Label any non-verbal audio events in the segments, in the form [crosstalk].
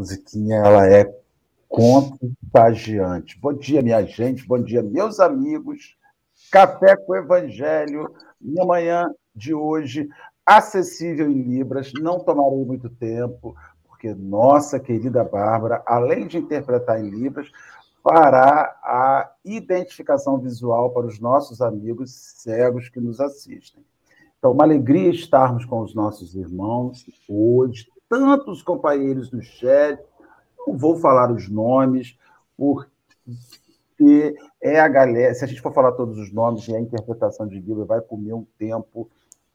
Musiquinha, ela é contagiante. Bom dia, minha gente, bom dia, meus amigos. Café com Evangelho, minha manhã de hoje, acessível em Libras, não tomarei muito tempo, porque nossa querida Bárbara, além de interpretar em Libras, fará a identificação visual para os nossos amigos cegos que nos assistem. Então, uma alegria estarmos com os nossos irmãos hoje, tantos companheiros do chat, não vou falar os nomes, porque é a galera. Se a gente for falar todos os nomes a interpretação de Bíblia vai comer um tempo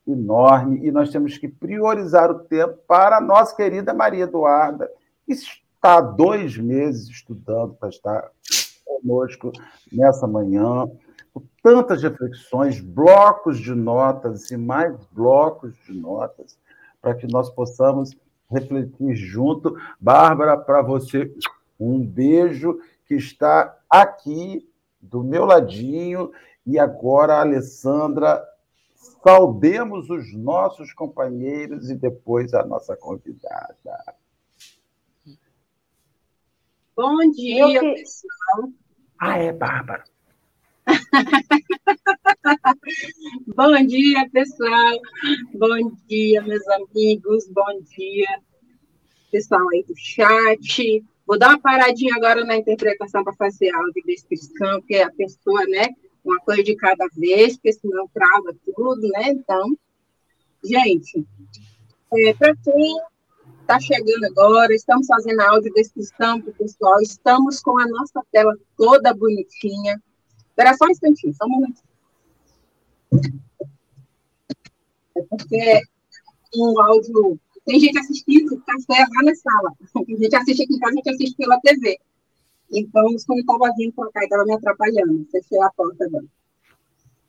enorme, e nós temos que priorizar o tempo para a nossa querida Maria Eduarda, que está há dois meses estudando para estar conosco nessa manhã, com tantas reflexões, blocos de notas e mais blocos de notas, para que nós possamos refletir junto. Bárbara, para você, um beijo que está aqui do meu ladinho. E agora, Alessandra, saudemos os nossos companheiros e depois a nossa convidada. Bom dia, que... pessoal. Ah, é, Bárbara. [laughs] Bom dia, pessoal. Bom dia, meus amigos. Bom dia, pessoal aí do chat. Vou dar uma paradinha agora na interpretação para fazer a descrição, porque a pessoa, né, uma coisa de cada vez, porque senão trava tudo, né? Então, gente, é, para quem está chegando agora, estamos fazendo a audiodescrição para o pessoal, estamos com a nossa tela toda bonitinha. Espera só um instantinho, só um momentinho. É porque o áudio. Tem gente assistindo café lá na sala. Tem gente assiste aqui em casa, a gente assiste pela TV. Então, quando estava vindo para cá, estava me atrapalhando. Fechei a porta agora.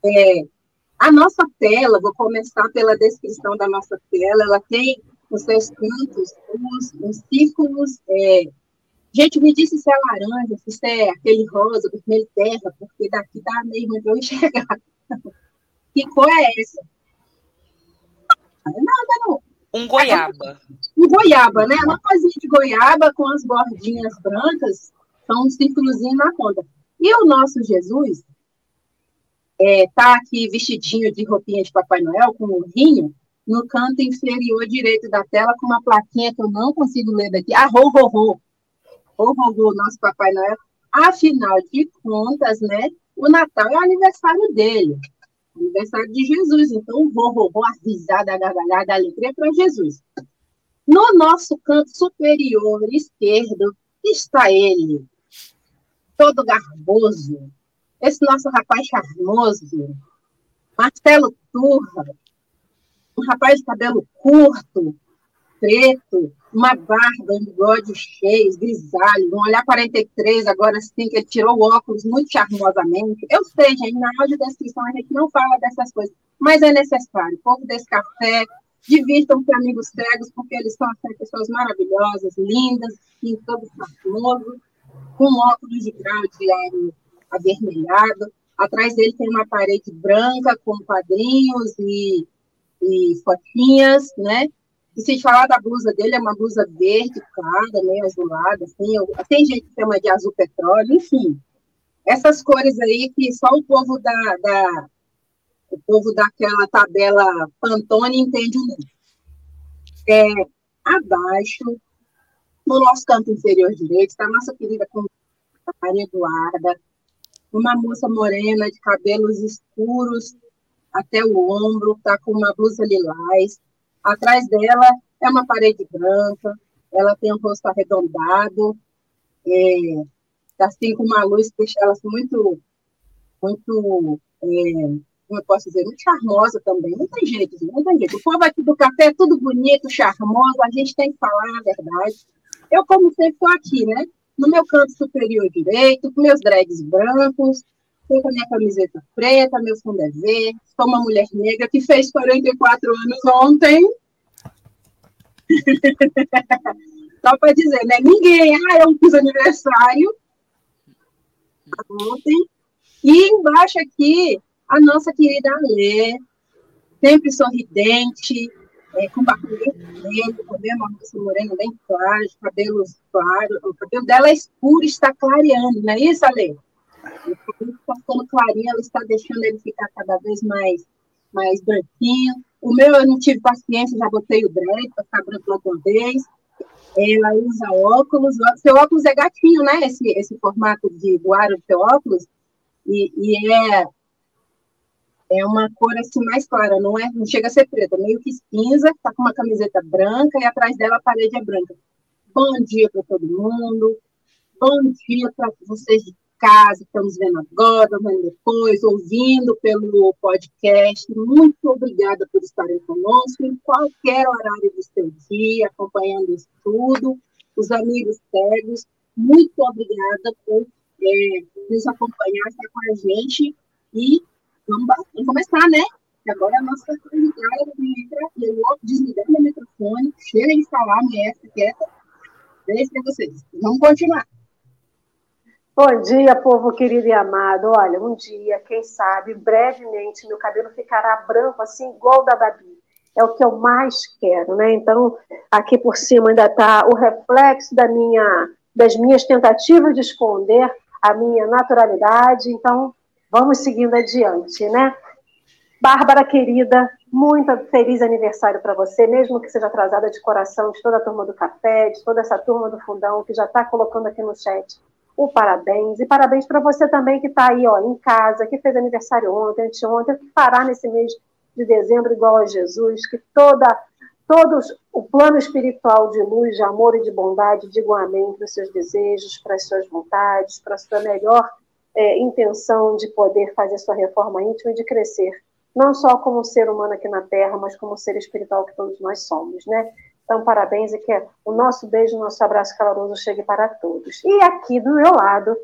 É, a nossa tela, vou começar pela descrição da nossa tela, ela tem os seus cantos, os, os círculos. É, gente, me disse se é laranja, se é aquele rosa, vermelho terra, porque daqui dá meio para eu enxergar. [laughs] Que cor é essa? Nada, não. Um goiaba. Um goiaba, né? Uma coisinha de goiaba com as bordinhas brancas, são um círculozinho na ponta. E o nosso Jesus é, tá aqui vestidinho de roupinha de Papai Noel, com um rinho, no canto inferior direito da tela, com uma plaquinha que eu não consigo ler daqui. Ah, ho, ho, ho. Ho, ho, nosso Papai Noel. Afinal de contas, né, o Natal é o aniversário dele aniversário de Jesus. Então, vou, vou, a risada, a gargalhada, a alegria para Jesus. No nosso canto superior esquerdo está ele, todo garboso, esse nosso rapaz charmoso, Marcelo Turra, um rapaz de cabelo curto, preto, uma barba, um bigode cheio, grisalho, um olhar 43, agora sim, que ele tirou o óculos muito charmosamente. Eu sei, gente, na audiodescrição a gente não fala dessas coisas, mas é necessário. Pouco desse café, divirtam-se amigos cegos, porque eles são assim, pessoas maravilhosas, lindas, em todo charmoso, com óculos de grau de avermelhado. Atrás dele tem uma parede branca com quadrinhos e, e fotinhas, né? E se falar da blusa dele, é uma blusa verde, clara, meio azulada, assim, tem gente que chama de azul petróleo, enfim. Essas cores aí que só o povo da, da o povo daquela tabela Pantone entende o nome. É, abaixo, no nosso canto inferior direito, está a nossa querida Maria Eduarda, uma moça morena de cabelos escuros até o ombro, está com uma blusa lilás, Atrás dela é uma parede branca, ela tem um rosto arredondado, é, assim com uma luz que deixa ela assim, muito, muito, é, como eu posso dizer, muito charmosa também. Não tem jeito, não tem jeito. O povo aqui do café é tudo bonito, charmoso, a gente tem que falar a verdade. Eu, como sempre, estou aqui, né? No meu canto superior direito, com meus dreads brancos, Estou com a minha camiseta preta, meu fundo é verde. Sou uma mulher negra que fez 44 anos ontem. [laughs] Só para dizer, né? Ninguém, ah, eu fiz aniversário ontem. E embaixo aqui, a nossa querida Alê, sempre sorridente, é, com cabelo vermelho, também uma moça morena bem clara, cabelos claros. O cabelo dela é escuro está clareando, não é isso, Ale? O cabelo está ficando clarinho, ela está deixando ele ficar cada vez mais, mais branquinho. O meu eu não tive paciência, já botei o dread para ficar branco uma vez. Ela usa óculos. Seu óculos é gatinho, né? Esse, esse formato de, do do seu óculos. E, e é é uma cor assim mais clara, não é, não chega a ser preta, meio que cinza, tá com uma camiseta branca e atrás dela a parede é branca. Bom dia para todo mundo. Bom dia para vocês de casa, estamos vendo agora, vendo depois, ouvindo pelo podcast. Muito obrigada por estarem conosco em qualquer horário do seu dia, acompanhando isso tudo. Os amigos cegos, muito obrigada por é, nos acompanhar, estar com a gente e vamos, vamos começar, né? Agora a nossa convidada entra eu vou desligar meu microfone, chega de falar, minha quieta. Beijo para vocês. Vamos continuar. Bom dia, povo querido e amado. Olha, um dia, quem sabe, brevemente, meu cabelo ficará branco, assim, igual da Babi. É o que eu mais quero, né? Então, aqui por cima ainda está o reflexo da minha, das minhas tentativas de esconder a minha naturalidade. Então, Vamos seguindo adiante, né? Bárbara querida, muito feliz aniversário para você, mesmo que seja atrasada de coração, de toda a turma do café, de toda essa turma do fundão que já está colocando aqui no chat o parabéns. E parabéns para você também que está aí ó, em casa, que fez aniversário ontem, anteontem, que fará nesse mês de dezembro igual a Jesus, que toda todos o plano espiritual de luz, de amor e de bondade digam amém para os seus desejos, para as suas vontades, para a sua melhor é, intenção de poder fazer sua reforma íntima e de crescer, não só como ser humano aqui na Terra, mas como ser espiritual que todos nós somos, né? Então, parabéns e que o nosso beijo, o nosso abraço caloroso chegue para todos. E aqui do meu lado,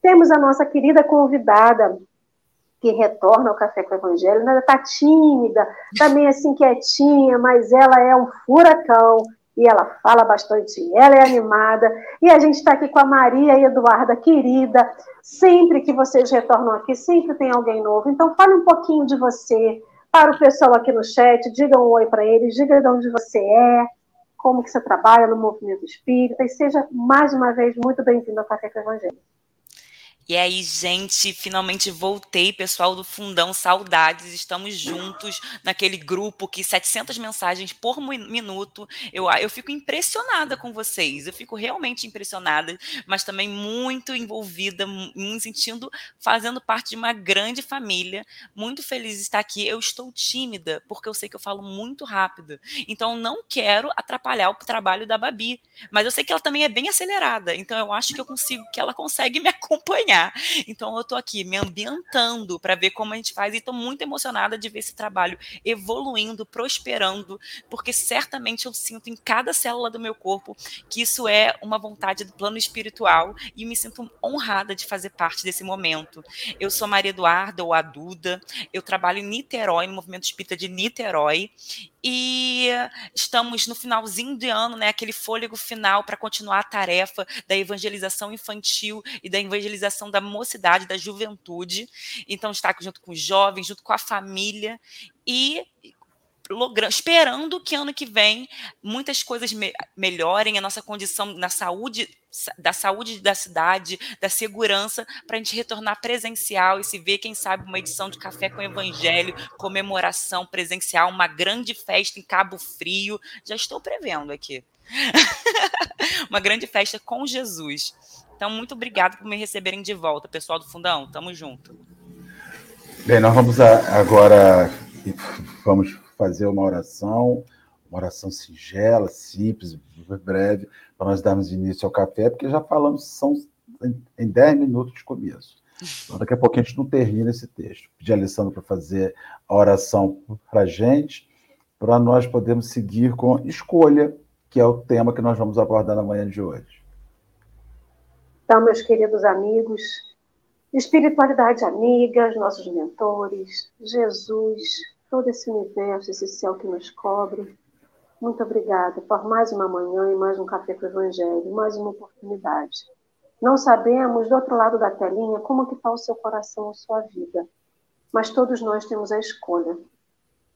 temos a nossa querida convidada, que retorna ao Café com o Evangelho, ela está tímida, também assim quietinha, mas ela é um furacão, e ela fala bastante, ela é animada. E a gente está aqui com a Maria Eduarda, querida. Sempre que vocês retornam aqui, sempre tem alguém novo. Então, fale um pouquinho de você para o pessoal aqui no chat, diga um oi para eles, diga de onde você é, como que você trabalha no movimento espírita, e seja, mais uma vez, muito bem-vindo ao Café com Evangelho. E aí, gente, finalmente voltei, pessoal do Fundão, saudades, estamos juntos naquele grupo que 700 mensagens por minuto. Eu, eu fico impressionada com vocês, eu fico realmente impressionada, mas também muito envolvida, me sentindo, fazendo parte de uma grande família, muito feliz de estar aqui. Eu estou tímida, porque eu sei que eu falo muito rápido, então não quero atrapalhar o trabalho da Babi, mas eu sei que ela também é bem acelerada, então eu acho que eu consigo, que ela consegue me [laughs] acompanhar acompanhar. Então eu estou aqui me ambientando para ver como a gente faz e estou muito emocionada de ver esse trabalho evoluindo, prosperando, porque certamente eu sinto em cada célula do meu corpo que isso é uma vontade do plano espiritual e me sinto honrada de fazer parte desse momento. Eu sou Maria Eduarda ou a Duda, eu trabalho em Niterói, no movimento espírita de Niterói, e estamos no finalzinho de ano, né, aquele fôlego final para continuar a tarefa da evangelização infantil e da evangelização da mocidade, da juventude. Então, está junto com os jovens, junto com a família e logrando, esperando que ano que vem muitas coisas me melhorem, a nossa condição na saúde, da saúde da cidade, da segurança, para a gente retornar presencial e se ver, quem sabe, uma edição de Café com Evangelho, comemoração presencial, uma grande festa em Cabo Frio. Já estou prevendo aqui. [laughs] uma grande festa com Jesus. Então, muito obrigado por me receberem de volta, pessoal do Fundão. Tamo junto. Bem, nós vamos agora vamos fazer uma oração, uma oração singela, simples, breve, para nós darmos início ao café, porque já falamos, são em 10 minutos de começo. Então, daqui a pouco a gente não termina esse texto. Pedir a Alessandro para fazer a oração para a gente, para nós podermos seguir com escolha, que é o tema que nós vamos abordar na manhã de hoje. Então, meus queridos amigos, espiritualidade amiga, nossos mentores, Jesus, todo esse universo, esse céu que nos cobre. Muito obrigada por mais uma manhã e mais um Café com o Evangelho, mais uma oportunidade. Não sabemos, do outro lado da telinha, como que está o seu coração, a sua vida, mas todos nós temos a escolha.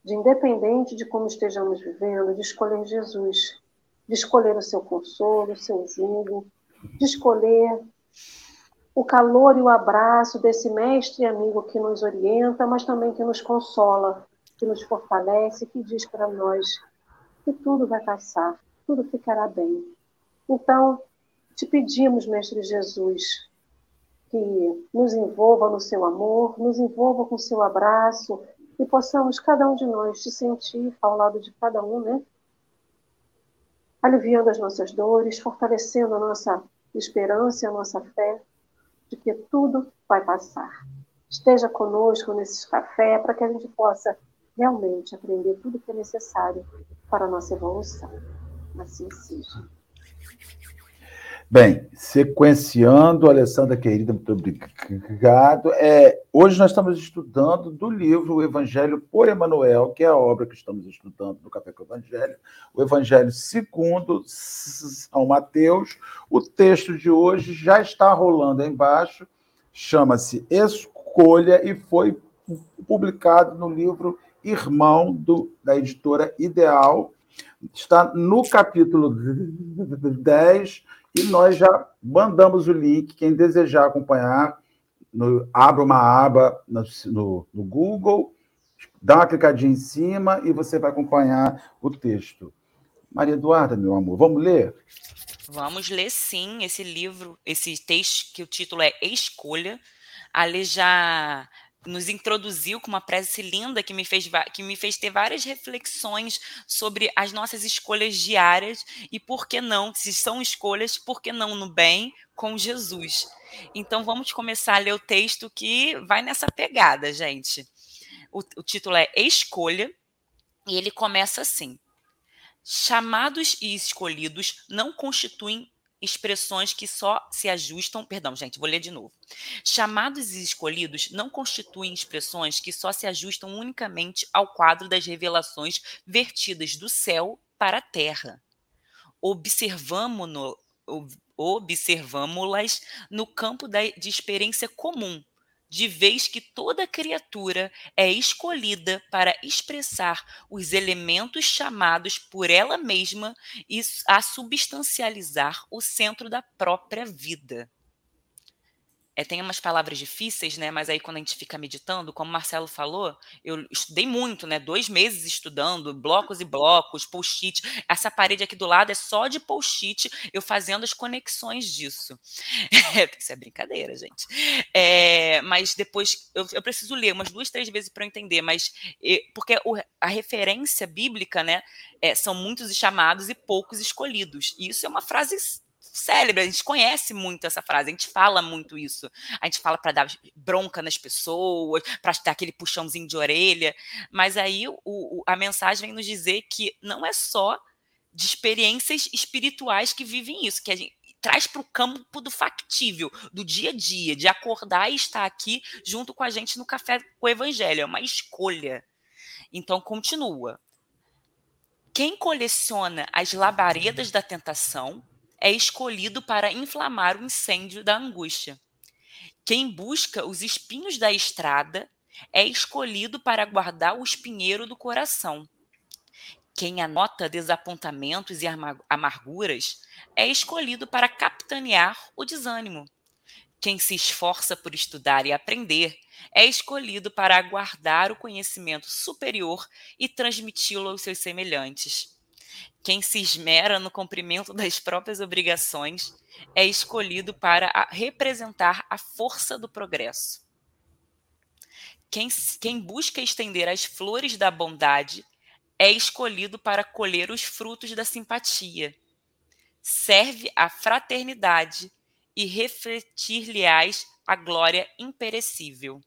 de independente de como estejamos vivendo, de escolher Jesus, de escolher o seu consolo, o seu jugo, de escolher o calor e o abraço desse mestre e amigo que nos orienta, mas também que nos consola, que nos fortalece, que diz para nós que tudo vai passar, tudo ficará bem. Então, te pedimos, Mestre Jesus, que nos envolva no seu amor, nos envolva com seu abraço e possamos, cada um de nós, te sentir ao lado de cada um, né? Aliviando as nossas dores, fortalecendo a nossa esperança e a nossa fé de que tudo vai passar. Esteja conosco nesses café para que a gente possa realmente aprender tudo que é necessário para a nossa evolução. Assim seja. Bem, sequenciando, Alessandra querida, muito obrigado. É, hoje nós estamos estudando do livro O Evangelho por Emanuel, que é a obra que estamos estudando no Café com o Evangelho, o Evangelho segundo São Mateus. O texto de hoje já está rolando aí embaixo, chama-se Escolha e foi publicado no livro Irmão do, da editora Ideal. Está no capítulo 10 e nós já mandamos o link. Quem desejar acompanhar, no, abra uma aba no, no, no Google, dá uma clicadinha em cima e você vai acompanhar o texto. Maria Eduarda, meu amor, vamos ler? Vamos ler sim esse livro, esse texto que o título é Escolha. Ali já nos introduziu com uma prece linda que me fez que me fez ter várias reflexões sobre as nossas escolhas diárias e por que não, se são escolhas, por que não no bem com Jesus. Então vamos começar a ler o texto que vai nessa pegada, gente. O, o título é Escolha e ele começa assim: Chamados e escolhidos não constituem expressões que só se ajustam. Perdão, gente, vou ler de novo. Chamados e escolhidos não constituem expressões que só se ajustam unicamente ao quadro das revelações vertidas do céu para a terra. Observamo-las no campo da, de experiência comum, de vez que toda criatura é escolhida para expressar os elementos chamados por ela mesma e a substancializar o centro da própria vida. É, tem umas palavras difíceis, né? Mas aí quando a gente fica meditando, como o Marcelo falou, eu estudei muito, né? Dois meses estudando, blocos e blocos, post-it. Essa parede aqui do lado é só de post-it, eu fazendo as conexões disso. [laughs] Isso é brincadeira, gente. É, mas depois eu, eu, preciso ler umas duas, três vezes para entender, mas porque a referência bíblica, né? É, são muitos chamados e poucos escolhidos. E isso é uma frase célebre, a gente conhece muito essa frase, a gente fala muito isso. A gente fala para dar bronca nas pessoas, para dar aquele puxãozinho de orelha, mas aí o, o, a mensagem vem nos dizer que não é só de experiências espirituais que vivem isso, que a gente traz para o campo do factível, do dia a dia, de acordar e estar aqui junto com a gente no café com o evangelho, é uma escolha. Então continua. Quem coleciona as labaredas da tentação é escolhido para inflamar o incêndio da angústia. Quem busca os espinhos da estrada é escolhido para guardar o espinheiro do coração. Quem anota desapontamentos e amarguras é escolhido para capitanear o desânimo. Quem se esforça por estudar e aprender é escolhido para aguardar o conhecimento superior e transmiti-lo aos seus semelhantes. Quem se esmera no cumprimento das próprias obrigações é escolhido para representar a força do progresso. Quem, quem busca estender as flores da bondade é escolhido para colher os frutos da simpatia. Serve à fraternidade e refletir-lhe-ás a glória imperecível.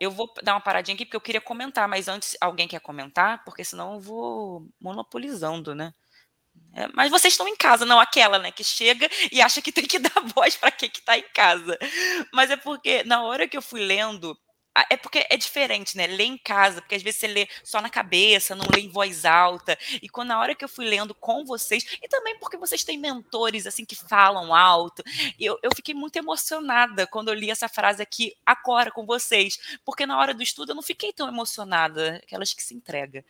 Eu vou dar uma paradinha aqui porque eu queria comentar, mas antes alguém quer comentar? Porque senão eu vou monopolizando, né? É, mas vocês estão em casa, não aquela, né, que chega e acha que tem que dar [laughs] voz para quem que está em casa. Mas é porque na hora que eu fui lendo é porque é diferente, né? Ler em casa, porque às vezes você lê só na cabeça, não lê em voz alta. E quando na hora que eu fui lendo com vocês, e também porque vocês têm mentores assim que falam alto, eu, eu fiquei muito emocionada quando eu li essa frase aqui agora com vocês, porque na hora do estudo eu não fiquei tão emocionada, aquelas que se entrega.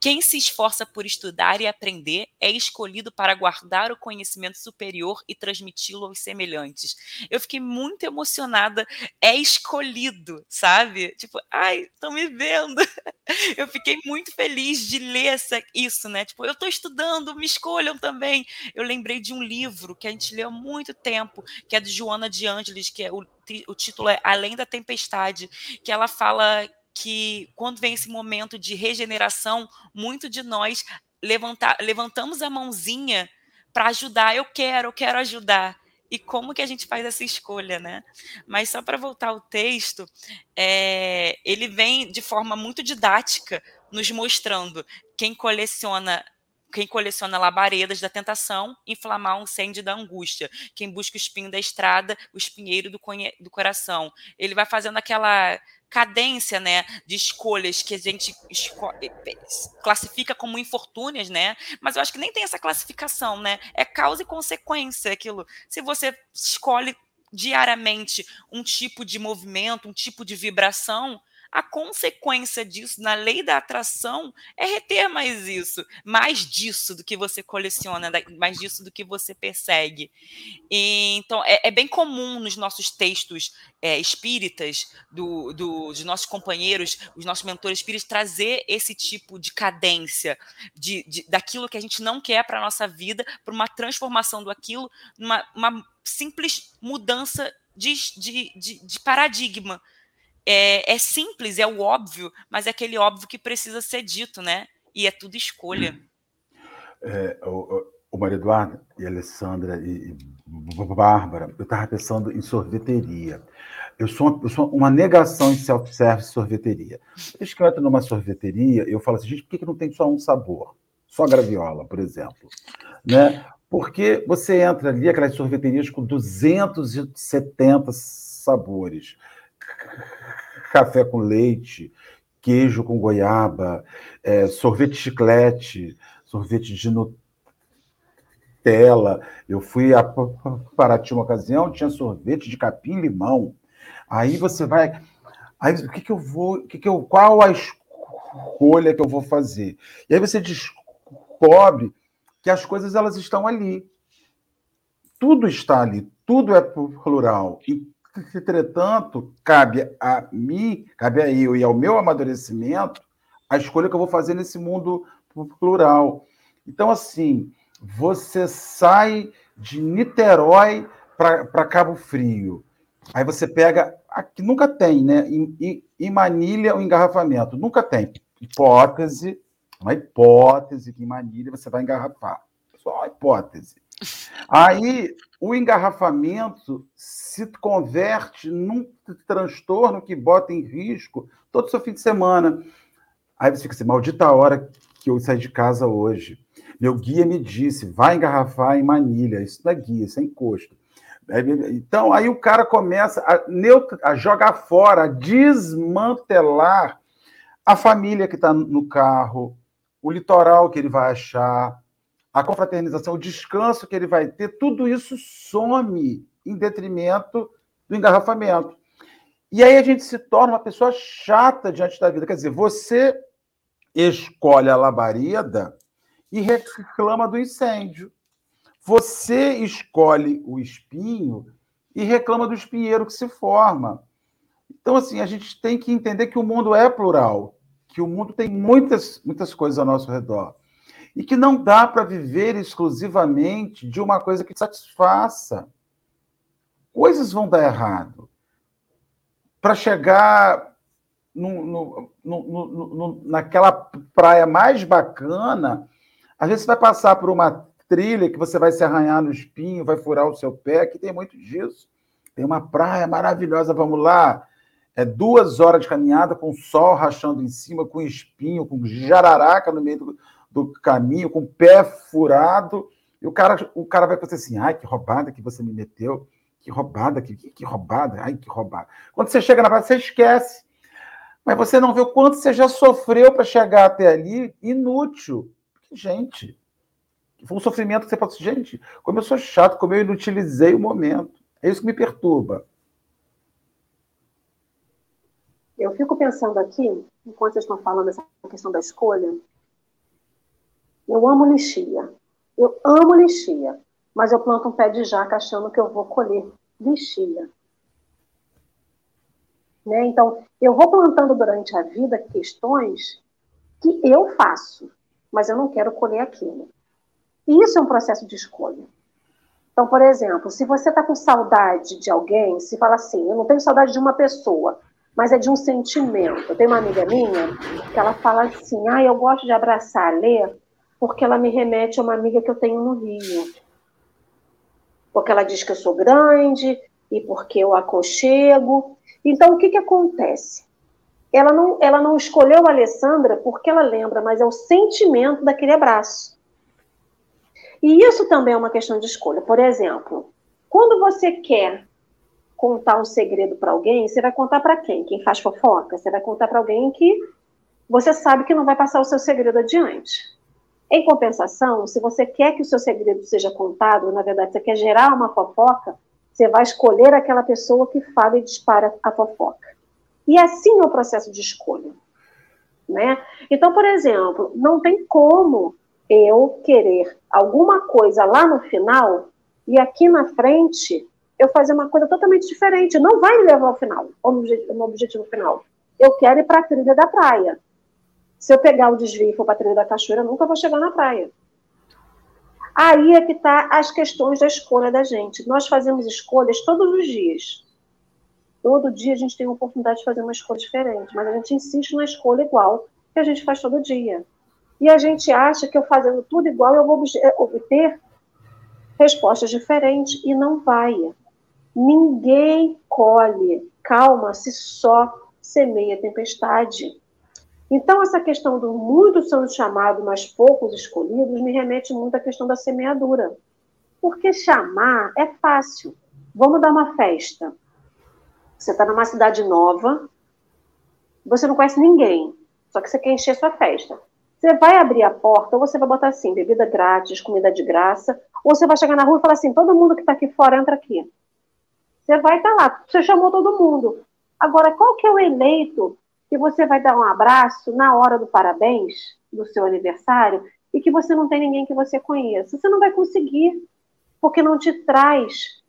Quem se esforça por estudar e aprender é escolhido para guardar o conhecimento superior e transmiti-lo aos semelhantes. Eu fiquei muito emocionada, é escolhido, sabe? Sabe? Tipo, ai, estão me vendo. [laughs] Eu fiquei muito feliz de ler essa, isso, né? Tipo, eu estou estudando, me escolham também. Eu lembrei de um livro que a gente leu há muito tempo, que é de Joana de Ângeles, que é o, o título é Além da Tempestade, que ela fala que quando vem esse momento de regeneração, muito de nós levantar, levantamos a mãozinha para ajudar. Eu quero, eu quero ajudar e como que a gente faz essa escolha, né? Mas só para voltar ao texto, é, ele vem de forma muito didática, nos mostrando quem coleciona quem coleciona labaredas da tentação, inflamar um incêndio da angústia. Quem busca o espinho da estrada, o espinheiro do, do coração. Ele vai fazendo aquela cadência, né, de escolhas que a gente eh, classifica como infortúnias, né? Mas eu acho que nem tem essa classificação, né? É causa e consequência aquilo. Se você escolhe diariamente um tipo de movimento, um tipo de vibração, a consequência disso na lei da atração é reter mais isso, mais disso do que você coleciona, mais disso do que você persegue. E, então, é, é, bem comum nos nossos textos é, espíritas, do, do, dos nossos companheiros, os nossos mentores espíritas, trazer esse tipo de cadência, de, de daquilo que a gente não quer para a nossa vida, para uma transformação do aquilo, uma, uma simples mudança de, de, de, de paradigma é, é simples, é o óbvio, mas é aquele óbvio que precisa ser dito, né? E é tudo escolha. É, o, o Maria Eduarda e Alessandra e, e Bárbara, eu estava pensando em sorveteria. Eu sou, uma, eu sou uma negação em self-service sorveteria. Desde que eu entro numa sorveteria, eu falo assim, gente, por que, que não tem só um sabor? Só graviola, por exemplo. Né? Porque você entra ali, aquelas sorveterias com 270 sabores café com leite, queijo com goiaba, é, sorvete de chiclete, sorvete de Nutella. Eu fui a Paraty uma ocasião, tinha sorvete de capim-limão. Aí você vai. Aí o que, que eu vou. Que que eu, qual a escolha que eu vou fazer? E aí você descobre que as coisas elas estão ali. Tudo está ali, tudo é plural. E Entretanto, cabe a mim, cabe a eu e ao meu amadurecimento a escolha que eu vou fazer nesse mundo plural. Então, assim, você sai de Niterói para Cabo Frio. Aí você pega. Aqui nunca tem, né? Em, em Manilha o engarrafamento. Nunca tem. Hipótese, uma hipótese que em Manilha você vai engarrafar. Só uma hipótese. Aí o engarrafamento se converte num transtorno que bota em risco todo o seu fim de semana. Aí você fica assim, maldita hora que eu saí de casa hoje. Meu guia me disse, vai engarrafar em Manilha. Isso não é guia, isso é encosto. Então, aí o cara começa a, a jogar fora, a desmantelar a família que está no carro, o litoral que ele vai achar, a confraternização, o descanso que ele vai ter, tudo isso some em detrimento do engarrafamento. E aí a gente se torna uma pessoa chata diante da vida. Quer dizer, você escolhe a labareda e reclama do incêndio. Você escolhe o espinho e reclama do espinheiro que se forma. Então, assim, a gente tem que entender que o mundo é plural, que o mundo tem muitas, muitas coisas ao nosso redor e que não dá para viver exclusivamente de uma coisa que satisfaça. Coisas vão dar errado. Para chegar no, no, no, naquela praia mais bacana, às vezes você vai passar por uma trilha que você vai se arranhar no espinho, vai furar o seu pé, que tem muito disso. Tem uma praia maravilhosa, vamos lá. É duas horas de caminhada com o sol rachando em cima, com espinho, com jararaca no meio do, do caminho, com o pé furado, e o cara, o cara vai pensar assim: ai, que roubada que você me meteu, que roubada, que, que, roubada, ai, que roubada. Quando você chega na praia, você esquece. Mas você não vê o quanto você já sofreu para chegar até ali, inútil. Gente, foi um sofrimento que você assim, gente, como eu sou chato, como eu inutilizei o momento. É isso que me perturba. Eu fico pensando aqui, enquanto vocês estão falando essa questão da escolha, eu amo lixia. Eu amo lixia. Mas eu planto um pé de jaca achando que eu vou colher lixia. Né? Então, eu vou plantando durante a vida questões que eu faço, mas eu não quero colher aquilo. E isso é um processo de escolha. Então, por exemplo, se você está com saudade de alguém, se fala assim, eu não tenho saudade de uma pessoa, mas é de um sentimento. Eu tenho uma amiga minha que ela fala assim, ah, eu gosto de abraçar a porque ela me remete a uma amiga que eu tenho no Rio. Porque ela diz que eu sou grande e porque eu aconchego. Então, o que, que acontece? Ela não, ela não escolheu a Alessandra porque ela lembra, mas é o sentimento daquele abraço. E isso também é uma questão de escolha. Por exemplo, quando você quer contar um segredo para alguém, você vai contar para quem? Quem faz fofoca? Você vai contar para alguém que você sabe que não vai passar o seu segredo adiante. Em compensação, se você quer que o seu segredo seja contado, na verdade você quer gerar uma fofoca, você vai escolher aquela pessoa que fala e dispara a fofoca. E assim é o processo de escolha. Né? Então, por exemplo, não tem como eu querer alguma coisa lá no final e aqui na frente eu fazer uma coisa totalmente diferente. Não vai me levar ao final, ao objetivo final. Eu quero ir para a trilha da praia. Se eu pegar o desvio e for para a trilha da cachoeira, nunca vou chegar na praia. Aí é que está as questões da escolha da gente. Nós fazemos escolhas todos os dias. Todo dia a gente tem a oportunidade de fazer uma escolha diferente, mas a gente insiste na escolha igual que a gente faz todo dia. E a gente acha que eu fazendo tudo igual eu vou obter respostas diferentes e não vai. Ninguém colhe calma se só semeia tempestade. Então, essa questão do muitos são chamados, mas poucos escolhidos, me remete muito à questão da semeadura. Porque chamar é fácil. Vamos dar uma festa. Você está numa cidade nova, você não conhece ninguém, só que você quer encher sua festa. Você vai abrir a porta, ou você vai botar assim, bebida grátis, comida de graça, ou você vai chegar na rua e falar assim, todo mundo que está aqui fora entra aqui. Você vai estar tá lá, você chamou todo mundo. Agora, qual que é o eleito que você vai dar um abraço na hora do parabéns, do seu aniversário, e que você não tem ninguém que você conheça? Você não vai conseguir, porque não te traz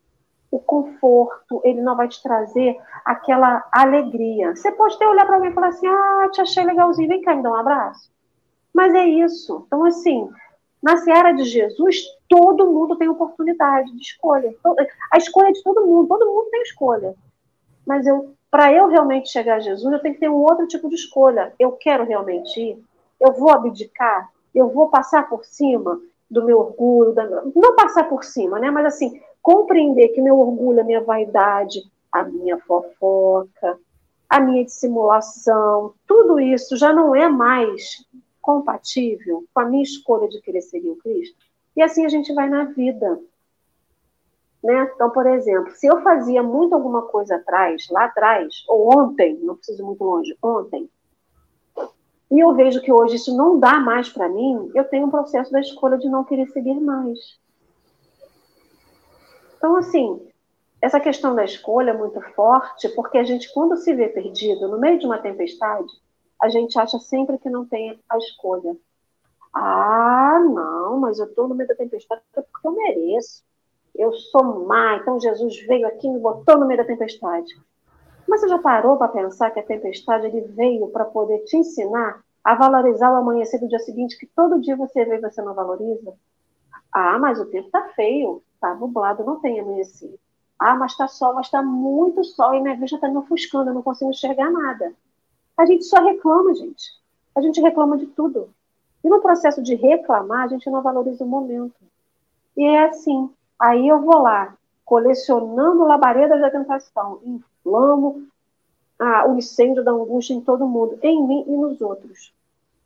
o conforto, ele não vai te trazer aquela alegria. Você pode até olhar para alguém e falar assim: ah, te achei legalzinho, vem cá me dar um abraço. Mas é isso. Então, assim, na seara de Jesus, todo mundo tem oportunidade de escolha. A escolha é de todo mundo, todo mundo tem escolha. Mas eu, para eu realmente chegar a Jesus, eu tenho que ter um outro tipo de escolha. Eu quero realmente ir? Eu vou abdicar? Eu vou passar por cima do meu orgulho? Da... Não passar por cima, né? Mas assim, compreender que meu orgulho, a minha vaidade, a minha fofoca, a minha dissimulação, tudo isso já não é mais compatível com a minha escolha de querer seguir o Cristo. E assim a gente vai na vida. Né? Então, por exemplo, se eu fazia muito alguma coisa atrás, lá atrás, ou ontem, não preciso muito longe, ontem, e eu vejo que hoje isso não dá mais para mim, eu tenho um processo da escolha de não querer seguir mais. Então, assim, essa questão da escolha é muito forte, porque a gente, quando se vê perdido no meio de uma tempestade, a gente acha sempre que não tem a escolha. Ah, não, mas eu estou no meio da tempestade porque eu mereço. Eu sou má, então Jesus veio aqui e me botou no meio da tempestade. Mas você já parou para pensar que a tempestade ele veio para poder te ensinar a valorizar o amanhecer do dia seguinte, que todo dia você vê e você não valoriza? Ah, mas o tempo está feio, está nublado, não tem amanhecer. Ah, mas está sol, mas está muito sol e minha vista está me ofuscando, eu não consigo enxergar nada. A gente só reclama, gente. A gente reclama de tudo. E no processo de reclamar, a gente não valoriza o momento. E é assim. Aí eu vou lá, colecionando labaredas da tentação, inflamo ah, o incêndio da angústia em todo mundo, em mim e nos outros.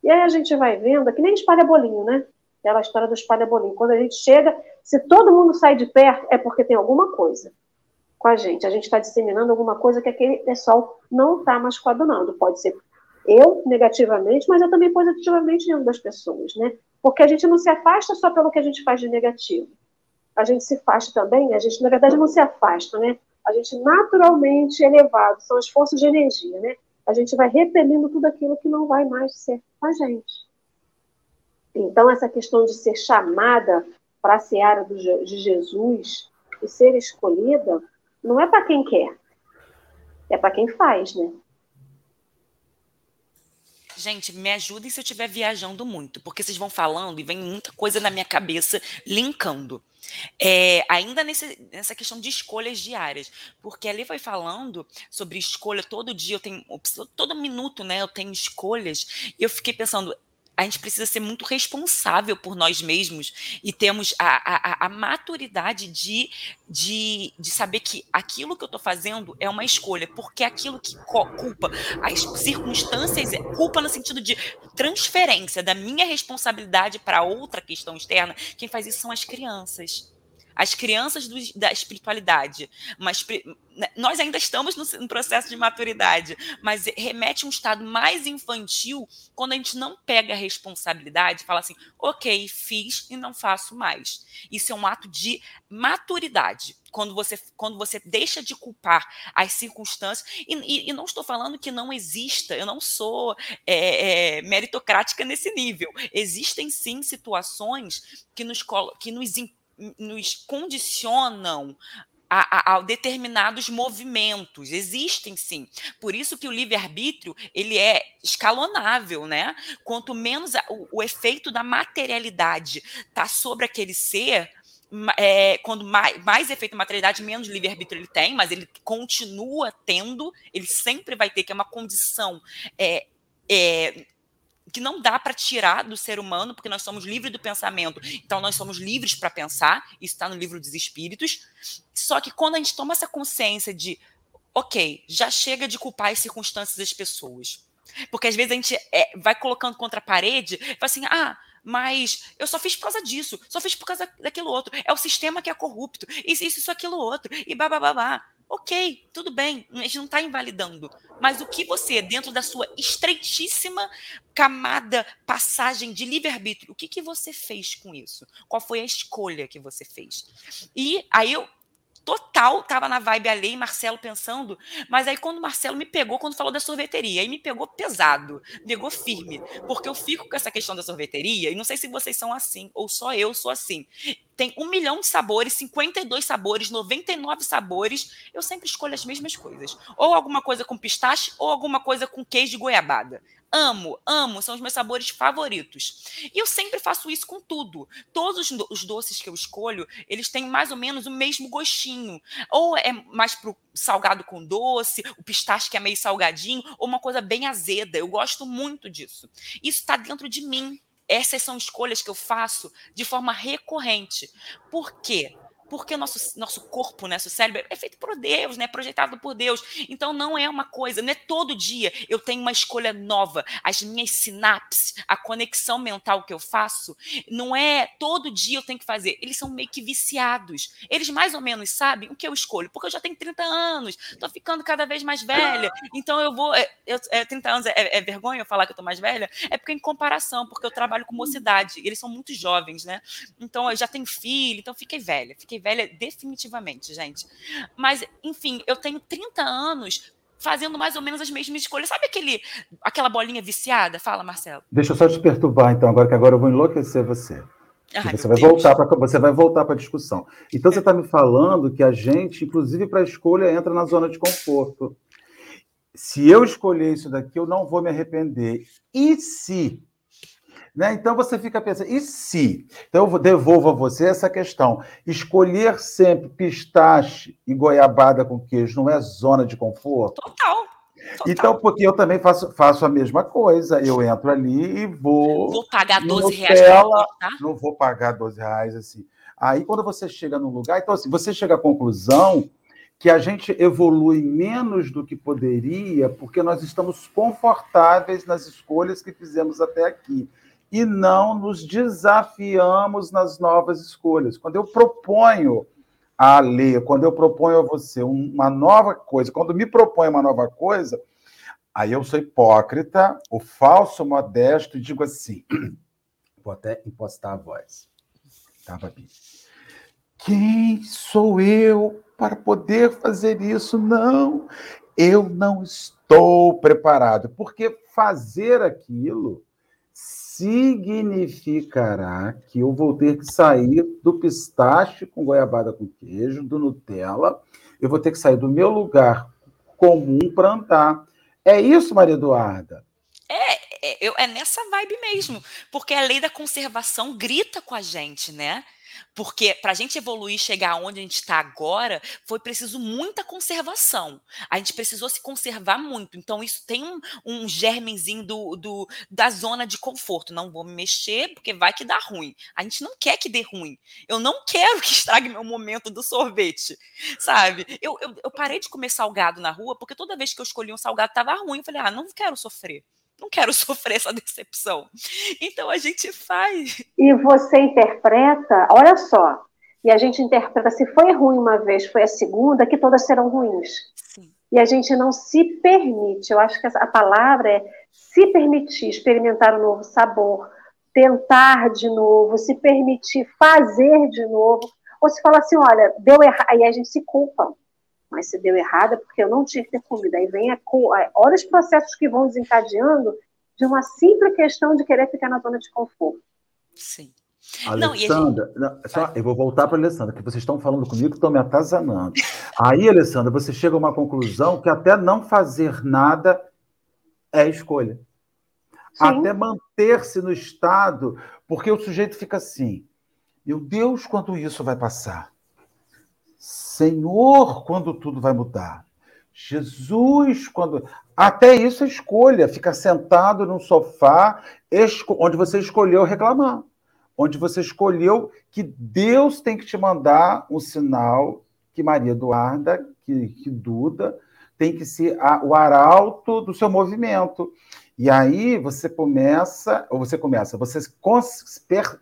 E aí a gente vai vendo, é que nem espalha bolinho, né? Aquela história do espalha bolinho. Quando a gente chega, se todo mundo sai de perto, é porque tem alguma coisa. com a gente. A gente está disseminando alguma coisa que aquele pessoal não está mais coadunando. Pode ser eu negativamente, mas eu também positivamente dentro das pessoas, né? Porque a gente não se afasta só pelo que a gente faz de negativo. A gente se afasta também, a gente, na verdade, não se afasta, né? A gente naturalmente elevado, são as forças de energia, né? A gente vai repelindo tudo aquilo que não vai mais ser com a gente. Então, essa questão de ser chamada para a seara de Jesus e ser escolhida, não é para quem quer, é para quem faz, né? Gente, me ajudem se eu estiver viajando muito, porque vocês vão falando e vem muita coisa na minha cabeça linkando. É, ainda nesse, nessa questão de escolhas diárias, porque ali vai falando sobre escolha todo dia, eu tenho todo minuto, né? Eu tenho escolhas, e eu fiquei pensando, a gente precisa ser muito responsável por nós mesmos e temos a, a, a maturidade de, de, de saber que aquilo que eu estou fazendo é uma escolha, porque aquilo que culpa as circunstâncias, é culpa no sentido de transferência da minha responsabilidade para outra questão externa, quem faz isso são as crianças as crianças do, da espiritualidade. Mas né, nós ainda estamos no, no, processo de maturidade, mas remete a um estado mais infantil quando a gente não pega a responsabilidade e fala assim: ok, fiz e não faço mais. Isso é um ato de maturidade. Quando você, quando você deixa de culpar as circunstâncias, e, e, e não estou falando que não exista, eu não sou é, é, meritocrática nesse nível. Existem sim situações que nos, que nos nos condicionam a, a, a, determinados movimentos. Existem sim. Por isso que o livre-arbítrio ele é escalonável, né? Quanto menos a, o, o, efeito da materialidade está sobre aquele ser, é, quando mais, mais efeito da materialidade, menos livre-arbítrio ele tem, mas ele continua tendo, ele sempre vai ter, que é uma condição é, é, que não dá para tirar do ser humano, porque nós somos livres do pensamento, então nós somos livres para pensar, isso está no livro dos Espíritos. Só que quando a gente toma essa consciência de, ok, já chega de culpar as circunstâncias das pessoas. Porque às vezes a gente é, vai colocando contra a parede, fala assim, ah, mas eu só fiz por causa disso, só fiz por causa daquilo outro. É o sistema que é corrupto, isso, isso, aquilo outro, e babá. Ok, tudo bem, a gente não está invalidando. Mas o que você, dentro da sua estreitíssima camada, passagem de livre-arbítrio, o que, que você fez com isso? Qual foi a escolha que você fez? E aí eu total tava na vibe alheia, Marcelo pensando, mas aí quando o Marcelo me pegou, quando falou da sorveteria, aí me pegou pesado, pegou firme, porque eu fico com essa questão da sorveteria, e não sei se vocês são assim, ou só eu sou assim. Tem um milhão de sabores, 52 sabores, 99 sabores, eu sempre escolho as mesmas coisas. Ou alguma coisa com pistache, ou alguma coisa com queijo de goiabada. Amo, amo, são os meus sabores favoritos. E eu sempre faço isso com tudo. Todos os doces que eu escolho, eles têm mais ou menos o mesmo gostinho. Ou é mais pro salgado com doce, o pistache que é meio salgadinho, ou uma coisa bem azeda. Eu gosto muito disso. Isso está dentro de mim. Essas são escolhas que eu faço de forma recorrente. Por quê? Porque nosso, nosso corpo, né, nosso cérebro é feito por Deus, né, projetado por Deus. Então não é uma coisa, não é todo dia eu tenho uma escolha nova. As minhas sinapses, a conexão mental que eu faço, não é todo dia eu tenho que fazer. Eles são meio que viciados. Eles mais ou menos sabem o que eu escolho, porque eu já tenho 30 anos, estou ficando cada vez mais velha. Então eu vou. É, eu, é, 30 anos é, é, vergonha eu falar que eu estou mais velha? É porque em comparação, porque eu trabalho com mocidade. Eles são muito jovens, né? Então eu já tenho filho, então fiquei velha. Fiquei velha definitivamente, gente. Mas, enfim, eu tenho 30 anos fazendo mais ou menos as mesmas escolhas. Sabe aquele, aquela bolinha viciada? Fala, Marcelo. Deixa eu só te perturbar, então, agora que agora eu vou enlouquecer você. Ai, você, vai voltar pra, você vai voltar para a discussão. Então, você está me falando que a gente, inclusive para a escolha, entra na zona de conforto. Se eu escolher isso daqui, eu não vou me arrepender. E se né? Então você fica pensando, e se? Então eu devolvo a você essa questão. Escolher sempre pistache e goiabada com queijo não é zona de conforto? Total. Total. Então, porque eu também faço, faço a mesma coisa. Eu entro ali e vou. Vou pagar 12 reais. Tela, tá? Não vou pagar 12 reais assim. Aí, quando você chega num lugar, então, assim, você chega à conclusão que a gente evolui menos do que poderia porque nós estamos confortáveis nas escolhas que fizemos até aqui e não nos desafiamos nas novas escolhas. Quando eu proponho Ale, quando eu proponho a você uma nova coisa, quando me propõe uma nova coisa, aí eu sou hipócrita, o falso modesto, e digo assim: [clears throat] vou até impostar a voz. Tá, Babi? Quem sou eu para poder fazer isso? Não, eu não estou preparado, porque fazer aquilo significará que eu vou ter que sair do pistache com goiabada com queijo, do Nutella, eu vou ter que sair do meu lugar comum para andar. É isso, Maria Eduarda? É, é, é nessa vibe mesmo, porque a lei da conservação grita com a gente, né? Porque para a gente evoluir e chegar onde a gente está agora, foi preciso muita conservação. A gente precisou se conservar muito. Então, isso tem um, um germenzinho do, do, da zona de conforto. Não vou me mexer, porque vai que dá ruim. A gente não quer que dê ruim. Eu não [laughs] quero que estrague meu momento do sorvete, sabe? Eu, eu, eu parei de comer salgado na rua, porque toda vez que eu escolhi um salgado estava ruim. Eu falei, ah, não quero sofrer não quero [laughs] sofrer essa decepção. Então a gente faz. E você interpreta, olha só, e a gente interpreta, se foi ruim uma vez, foi a segunda, que todas serão ruins. Sim. E a gente não se permite, eu acho que a palavra é se permitir experimentar um novo sabor, tentar de novo, se permitir fazer de novo, ou se fala assim, olha, deu errado, aí a gente se culpa mas se deu errada porque eu não tinha que ter comido. Aí vem a, olha os processos que vão desencadeando de uma simples questão de querer ficar na zona de conforto. Sim. Alessandra, não, gente... só, eu vou voltar para a Alessandra, que vocês estão falando comigo, estão me atazanando. Aí, Alessandra, você chega a uma conclusão que até não fazer nada é escolha. Sim. Até manter-se no estado, porque o sujeito fica assim: meu Deus, quando isso vai passar? Senhor, quando tudo vai mudar. Jesus, quando. Até isso é escolha, ficar sentado num sofá onde você escolheu reclamar, onde você escolheu que Deus tem que te mandar um sinal que Maria Eduarda, que, que Duda, tem que ser a, o arauto do seu movimento. E aí você começa, ou você começa, você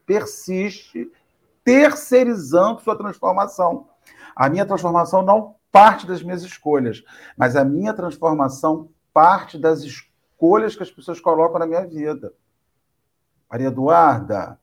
persiste terceirizando sua transformação. A minha transformação não parte das minhas escolhas, mas a minha transformação parte das escolhas que as pessoas colocam na minha vida. Maria Eduarda.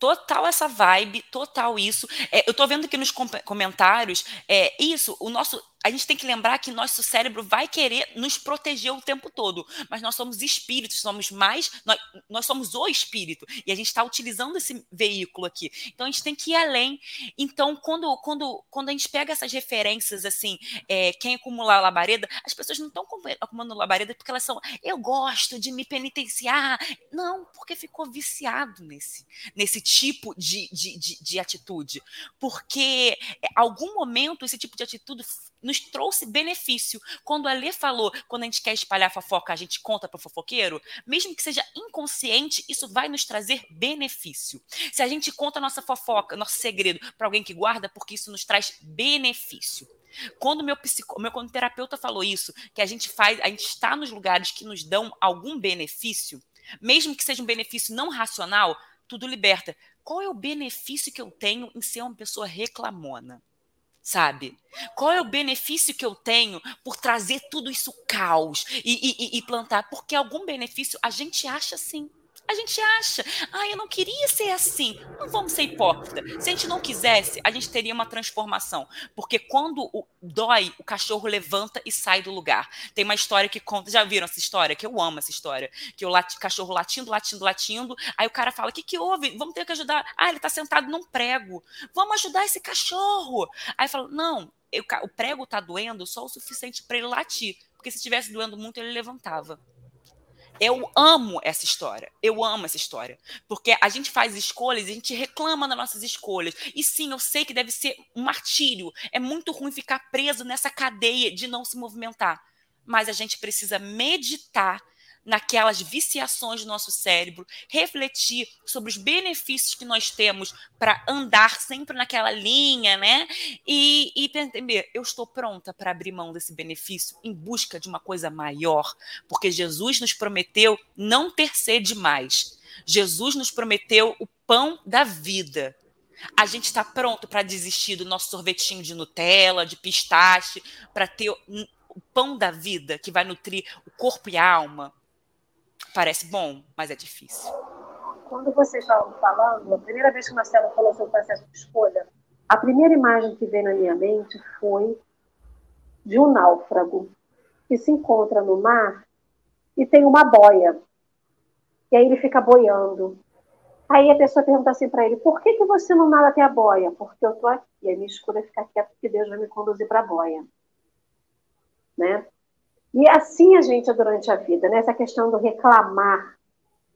Total essa vibe, total isso. É, eu estou vendo aqui nos comentários, é, isso, o nosso a gente tem que lembrar que nosso cérebro vai querer nos proteger o tempo todo, mas nós somos espíritos, somos mais, nós, nós somos o espírito, e a gente está utilizando esse veículo aqui. Então a gente tem que ir além. Então, quando, quando, quando a gente pega essas referências, assim, é, quem acumular labareda, as pessoas não estão acumulando labareda porque elas são, eu gosto de me penitenciar. Não, porque ficou viciado nesse, nesse tipo de, de, de, de atitude. Porque em é, algum momento esse tipo de atitude nos trouxe benefício. Quando a Lê falou, quando a gente quer espalhar fofoca, a gente conta para o fofoqueiro, mesmo que seja inconsciente, isso vai nos trazer benefício. Se a gente conta nossa fofoca, nosso segredo para alguém que guarda, porque isso nos traz benefício. Quando meu psico, meu quando terapeuta falou isso, que a gente faz, a gente está nos lugares que nos dão algum benefício, mesmo que seja um benefício não racional, tudo liberta. Qual é o benefício que eu tenho em ser uma pessoa reclamona? Sabe? Qual é o benefício que eu tenho por trazer tudo isso caos e, e, e plantar? Porque algum benefício a gente acha sim. A gente acha, ah, eu não queria ser assim. Não vamos ser hipócrita. Se a gente não quisesse, a gente teria uma transformação. Porque quando o, dói, o cachorro levanta e sai do lugar. Tem uma história que conta, já viram essa história? Que eu amo essa história. Que o lati, cachorro latindo, latindo, latindo. Aí o cara fala: o que, que houve? Vamos ter que ajudar. Ah, ele está sentado num prego. Vamos ajudar esse cachorro. Aí fala: não, eu, o prego está doendo só o suficiente para ele latir. Porque se estivesse doendo muito, ele levantava. Eu amo essa história. Eu amo essa história. Porque a gente faz escolhas e a gente reclama das nossas escolhas. E sim, eu sei que deve ser um martírio. É muito ruim ficar preso nessa cadeia de não se movimentar. Mas a gente precisa meditar naquelas viciações do nosso cérebro, refletir sobre os benefícios que nós temos para andar sempre naquela linha, né? E, e entender, eu estou pronta para abrir mão desse benefício em busca de uma coisa maior, porque Jesus nos prometeu não ter sede mais. Jesus nos prometeu o pão da vida. A gente está pronto para desistir do nosso sorvetinho de Nutella, de pistache, para ter o pão da vida que vai nutrir o corpo e a alma? Parece bom, mas é difícil. Quando vocês estavam falando, a primeira vez que o Marcelo falou sobre o processo de escolha, a primeira imagem que veio na minha mente foi de um náufrago que se encontra no mar e tem uma boia. E aí ele fica boiando. Aí a pessoa pergunta assim para ele: por que, que você não nada até a boia? Porque eu estou aqui, a minha escolha é ficar quieto, porque Deus vai me conduzir para a boia. Né? E assim a gente é durante a vida, né? essa questão do reclamar,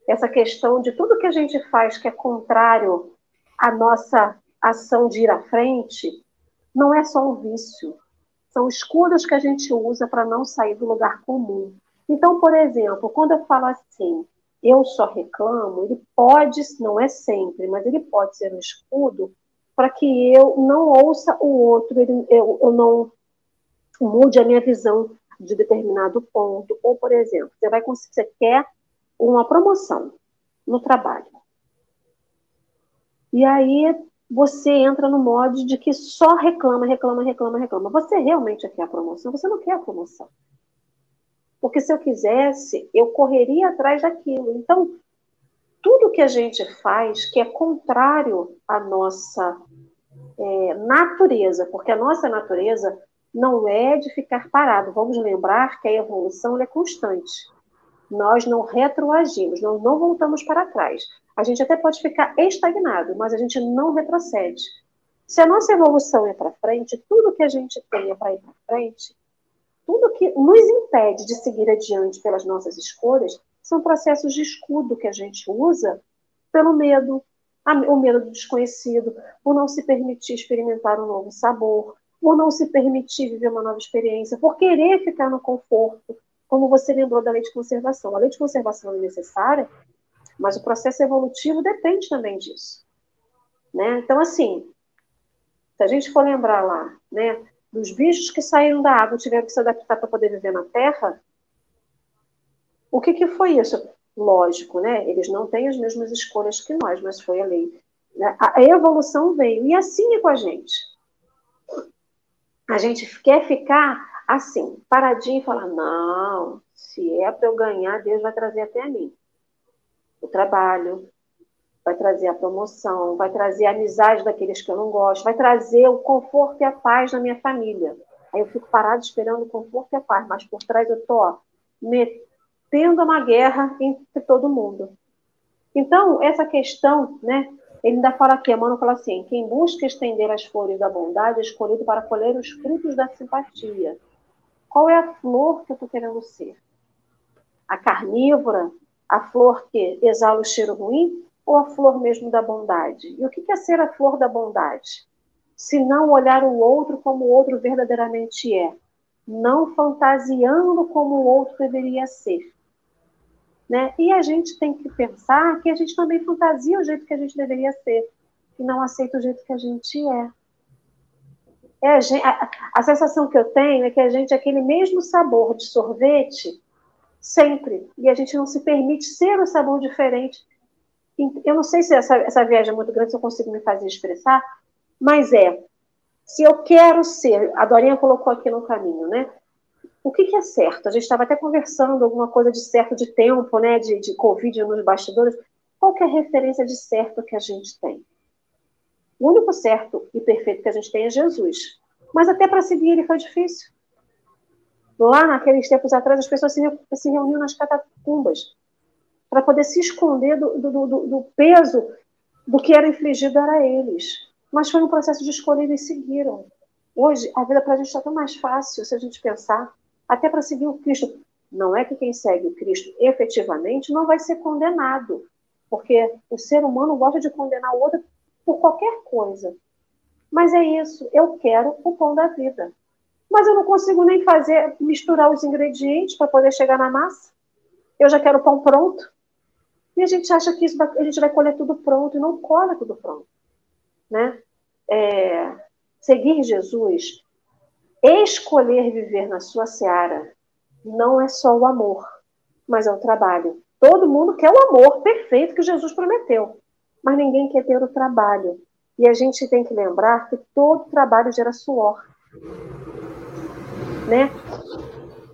essa questão de tudo que a gente faz que é contrário à nossa ação de ir à frente, não é só um vício, são escudos que a gente usa para não sair do lugar comum. Então, por exemplo, quando eu falo assim, eu só reclamo, ele pode, não é sempre, mas ele pode ser um escudo para que eu não ouça o outro, eu, eu não mude a minha visão de determinado ponto. Ou, por exemplo, você vai conseguir, você quer uma promoção no trabalho. E aí você entra no modo de que só reclama, reclama, reclama, reclama. Você realmente quer a promoção? Você não quer a promoção. Porque se eu quisesse, eu correria atrás daquilo. Então, tudo que a gente faz que é contrário à nossa é, natureza, porque a nossa natureza não é de ficar parado. Vamos lembrar que a evolução é constante. Nós não retroagimos, nós não voltamos para trás. A gente até pode ficar estagnado, mas a gente não retrocede. Se a nossa evolução é para frente, tudo que a gente tem é para ir para frente, tudo que nos impede de seguir adiante pelas nossas escolhas são processos de escudo que a gente usa pelo medo, o medo do desconhecido, por não se permitir experimentar um novo sabor, por não se permitir viver uma nova experiência, por querer ficar no conforto, como você lembrou da lei de conservação. A lei de conservação é necessária, mas o processo evolutivo depende também disso. Né? Então, assim, se a gente for lembrar lá, né, dos bichos que saíram da água tiveram que se adaptar para poder viver na Terra, o que, que foi isso? Lógico, né? Eles não têm as mesmas escolhas que nós, mas foi a lei. A evolução veio, e assim é com a gente a gente quer ficar assim, paradinho e falar: não, se é para eu ganhar, Deus vai trazer até mim. O trabalho, vai trazer a promoção, vai trazer a amizade daqueles que eu não gosto, vai trazer o conforto e a paz na minha família. Aí eu fico parado esperando o conforto e a paz, mas por trás eu estou metendo uma guerra entre todo mundo. Então, essa questão né, ele ainda fala aqui, Emmanuel fala assim: quem busca estender as flores da bondade é escolhido para colher os frutos da simpatia. Qual é a flor que eu estou querendo ser? A carnívora? A flor que exala o cheiro ruim? Ou a flor mesmo da bondade? E o que é ser a flor da bondade? Se não olhar o outro como o outro verdadeiramente é, não fantasiando como o outro deveria ser né? E a gente tem que pensar que a gente também fantasia o jeito que a gente deveria ser e não aceita o jeito que a gente é. é a, gente, a, a sensação que eu tenho é que a gente é aquele mesmo sabor de sorvete sempre e a gente não se permite ser um sabor diferente. Eu não sei se essa, essa viagem é muito grande, se eu consigo me fazer expressar, mas é, se eu quero ser, a Dorinha colocou aqui no caminho, né? O que, que, é certo? A gente estava até conversando alguma coisa de certo de tempo, né, de, de Covid nos bastidores. Qual que é a referência de certo que a gente tem? O único certo e perfeito que a gente tem é Jesus. Mas até para seguir ele foi difícil. Lá naqueles tempos atrás, as pessoas se, se reuniam nas catacumbas para poder se esconder do, do, do, do, peso do que era infligido a eles. Mas foi um processo de escolher e seguiram. Hoje, a vida para a gente está tão mais fácil se a gente pensar até para seguir o Cristo. Não é que quem segue o Cristo efetivamente não vai ser condenado, porque o ser humano gosta de condenar o outro por qualquer coisa. Mas é isso, eu quero o pão da vida. Mas eu não consigo nem fazer, misturar os ingredientes para poder chegar na massa. Eu já quero o pão pronto. E a gente acha que a gente vai colher tudo pronto e não colhe tudo pronto. Né? É, seguir Jesus Escolher viver na sua seara não é só o amor, mas é o trabalho. Todo mundo quer o amor perfeito que Jesus prometeu, mas ninguém quer ter o trabalho. E a gente tem que lembrar que todo trabalho gera suor. Né?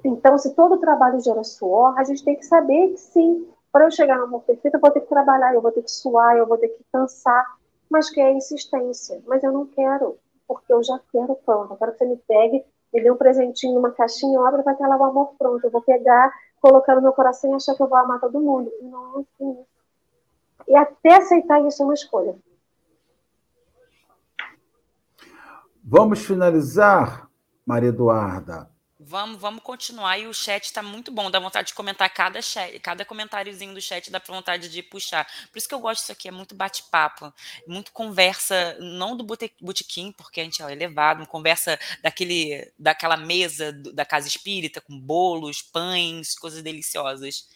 Então, se todo trabalho gera suor, a gente tem que saber que sim, para eu chegar no amor perfeito, eu vou ter que trabalhar, eu vou ter que suar, eu vou ter que cansar, mas que é insistência. Mas eu não quero, porque eu já quero pronto. Eu quero que você me pegue, me dê um presentinho, uma caixinha, obra, vai ter lá o amor pronto. Eu vou pegar, colocar no meu coração e achar que eu vou amar todo mundo. Não é assim. E até aceitar isso é uma escolha. Vamos finalizar, Maria Eduarda. Vamos, vamos continuar. E o chat está muito bom. Dá vontade de comentar cada chat, cada comentáriozinho do chat, dá vontade de puxar. Por isso que eu gosto disso aqui, é muito bate-papo, muito conversa, não do botequim, porque a gente é elevado, conversa daquele, daquela mesa da casa espírita, com bolos, pães, coisas deliciosas.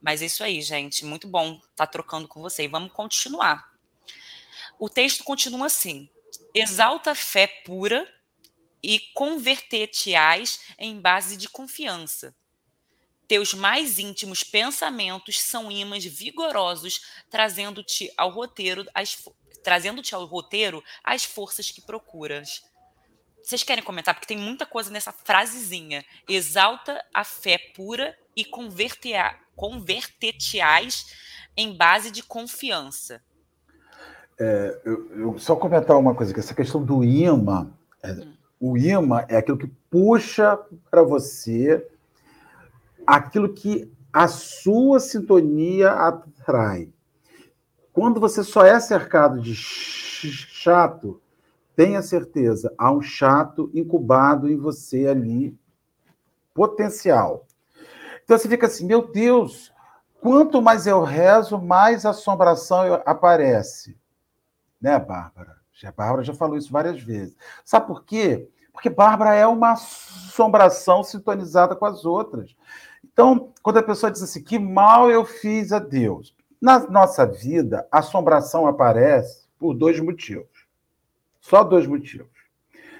Mas é isso aí, gente. Muito bom estar tá trocando com você. E vamos continuar. O texto continua assim: exalta a fé pura e converter-te-ás em base de confiança. Teus mais íntimos pensamentos são ímãs vigorosos, trazendo-te ao roteiro as, trazendo-te ao roteiro as forças que procuras. Vocês querem comentar? Porque tem muita coisa nessa frasezinha. Exalta a fé pura e converter-te-ás em base de confiança. É, eu, eu, só comentar uma coisa, que essa questão do imã, é. O imã é aquilo que puxa para você aquilo que a sua sintonia atrai. Quando você só é cercado de chato, tenha certeza, há um chato incubado em você ali, potencial. Então você fica assim, meu Deus, quanto mais eu rezo, mais assombração aparece né, Bárbara? A Bárbara já falou isso várias vezes. Sabe por quê? Porque Bárbara é uma assombração sintonizada com as outras. Então, quando a pessoa diz assim, que mal eu fiz a Deus. Na nossa vida, a assombração aparece por dois motivos. Só dois motivos.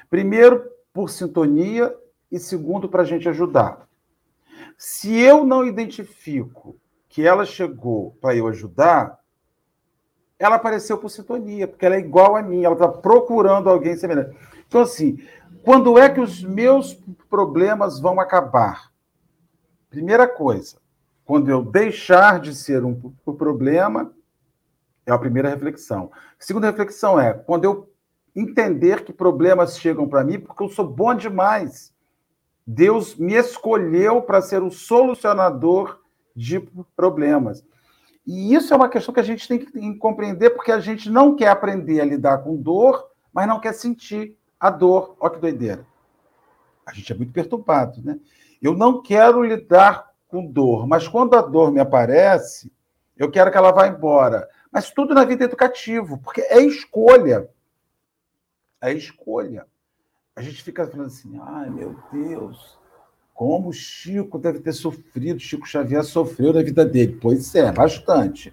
Primeiro, por sintonia, e segundo, para a gente ajudar. Se eu não identifico que ela chegou para eu ajudar, ela apareceu por sintonia, porque ela é igual a mim, ela está procurando alguém semelhante. Então, assim, quando é que os meus problemas vão acabar? Primeira coisa, quando eu deixar de ser um problema, é a primeira reflexão. Segunda reflexão é quando eu entender que problemas chegam para mim porque eu sou bom demais. Deus me escolheu para ser o solucionador de problemas. E isso é uma questão que a gente tem que compreender, porque a gente não quer aprender a lidar com dor, mas não quer sentir a dor. Olha que doideira. A gente é muito perturbado, né? Eu não quero lidar com dor, mas quando a dor me aparece, eu quero que ela vá embora. Mas tudo na vida é educativo, porque é escolha. É escolha. A gente fica falando assim, ai meu Deus, como o Chico deve ter sofrido, Chico Xavier sofreu na vida dele. Pois é, bastante.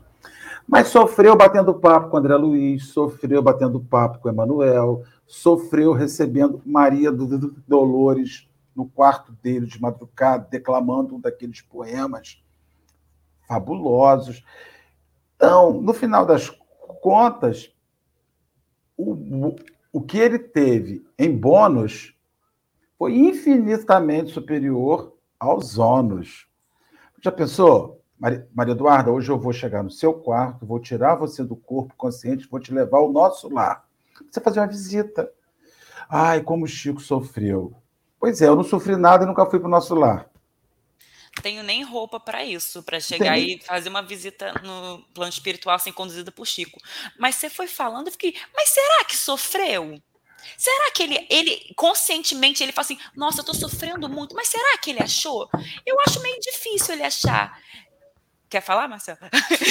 Mas sofreu batendo papo com André Luiz, sofreu batendo papo com Emanuel, sofreu recebendo Maria do Dolores no quarto dele de madrugada, declamando um daqueles poemas fabulosos. Então, no final das contas, o, o que ele teve em bônus foi infinitamente superior aos ônus. Já pensou, Maria, Eduarda, hoje eu vou chegar no seu quarto, vou tirar você do corpo consciente, vou te levar ao nosso lar. Você fazer uma visita. Ai, como o Chico sofreu. Pois é, eu não sofri nada e nunca fui para o nosso lar. Tenho nem roupa para isso, para chegar Tem. e fazer uma visita no plano espiritual sem conduzida por Chico. Mas você foi falando, eu fiquei, mas será que sofreu? Será que ele, ele conscientemente ele fala assim, nossa, eu tô sofrendo muito, mas será que ele achou? Eu acho meio difícil ele achar. Quer falar, Marcelo?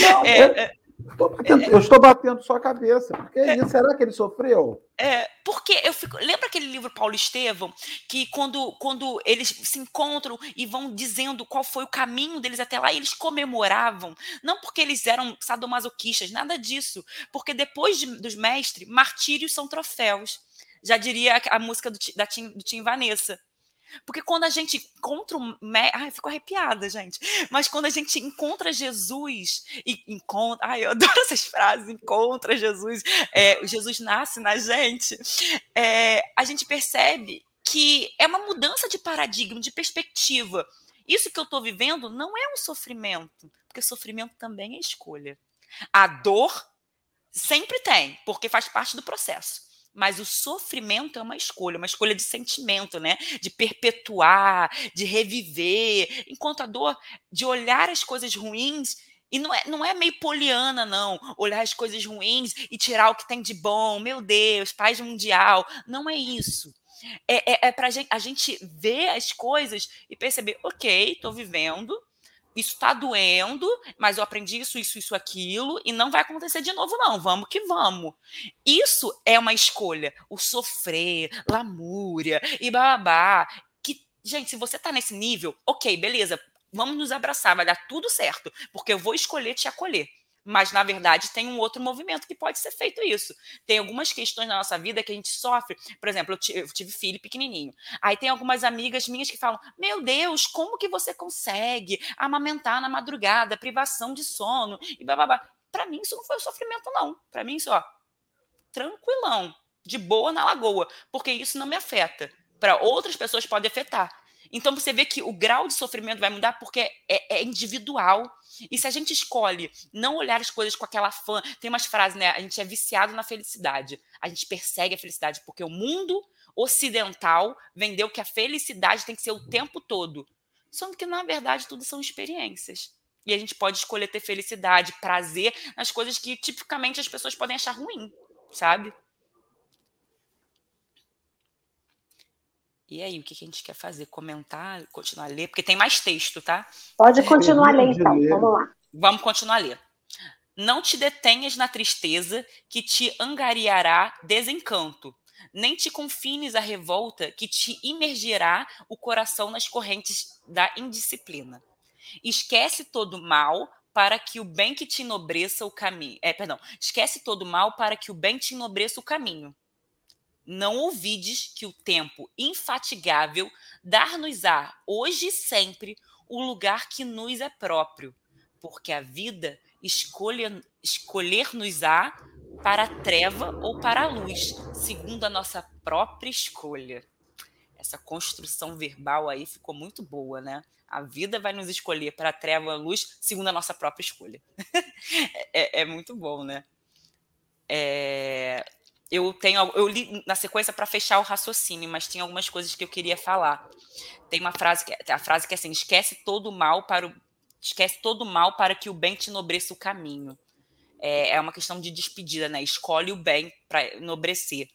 Não, [laughs] é, é, batendo, eu estou batendo sua cabeça. Porque é, isso, será que ele sofreu? É, porque eu fico. Lembra aquele livro Paulo Estevam? Que quando, quando eles se encontram e vão dizendo qual foi o caminho deles até lá, eles comemoravam. Não porque eles eram sadomasoquistas, nada disso. Porque depois de, dos mestres, martírios são troféus já diria a, música do, da Tim, do Tim Vanessa. Porque quando a gente encontra o. Ai, fico arrepiada, gente. Mas quando a gente encontra Jesus e encontra. Ai, eu adoro [laughs] essas frases, encontra Jesus. É, Jesus nasce na gente. É, a gente percebe que é uma mudança de paradigma, de perspectiva. Isso que eu estou vivendo não é um sofrimento, porque sofrimento também é escolha. A dor sempre tem, porque faz parte do processo. Mas o sofrimento é uma escolha, uma escolha de sentimento, né? De perpetuar, de reviver. Enquanto a dor de olhar as coisas ruins e não é, não é meio poliana, não. Olhar as coisas ruins e tirar o que tem de bom. Meu Deus, paz mundial. Não é isso. É, é, é para a gente ver as coisas e perceber, ok, estou vivendo, isso está doendo, mas eu aprendi isso, isso, isso, aquilo, e não vai acontecer de novo, não. Vamos que vamos. Isso é uma escolha. O sofrer, lamúria e babá. Que, gente, se você está nesse nível, ok, beleza, vamos nos abraçar, vai dar tudo certo, porque eu vou escolher te acolher. Mas, na verdade, tem um outro movimento que pode ser feito isso. Tem algumas questões na nossa vida que a gente sofre. Por exemplo, eu tive filho pequenininho. Aí tem algumas amigas minhas que falam: Meu Deus, como que você consegue amamentar na madrugada, privação de sono e babá. Para mim, isso não foi um sofrimento, não. Para mim, isso, ó, tranquilão, de boa na lagoa, porque isso não me afeta. Para outras pessoas pode afetar. Então você vê que o grau de sofrimento vai mudar porque é, é, individual. E se a gente escolhe não olhar as coisas com aquela fã, tem umas frases, né? A gente é viciado na felicidade. A gente persegue a felicidade porque o mundo ocidental vendeu que a felicidade tem que ser o tempo todo. Sendo que, na verdade, tudo são experiências. E a gente pode escolher ter felicidade, prazer nas coisas que tipicamente as pessoas podem achar ruim, sabe? E aí, o que, a gente quer fazer? Comentar, continuar a ler? Porque tem mais texto, tá? Pode continuar a ler, então. Vamos lá. Vamos continuar a ler. Não te detenhas na tristeza que te angariará desencanto, nem te confines à revolta que te imergirá o coração nas correntes da indisciplina. Esquece todo mal para que o bem que te enobreça o caminho. É, perdão. Esquece todo mal para que o bem te enobreça o caminho não ouvides que o tempo infatigável dar-nos-á hoje e sempre o lugar que nos é próprio, porque a vida escolher-nos-á para a treva ou para a luz, segundo a nossa própria escolha. Essa construção verbal aí ficou muito boa, né? A vida vai nos escolher para a treva ou a luz, segundo a nossa própria escolha. [laughs] é, é, muito bom, né? É, eu tenho eu li na sequência para fechar o raciocínio, mas tem algumas coisas que eu queria falar. Tem uma frase que a frase que é assim: esquece todo mal para o esquece todo mal para que o bem te enobreça o caminho. É, é uma questão de despedida, né? Escolhe o bem para enobrecer.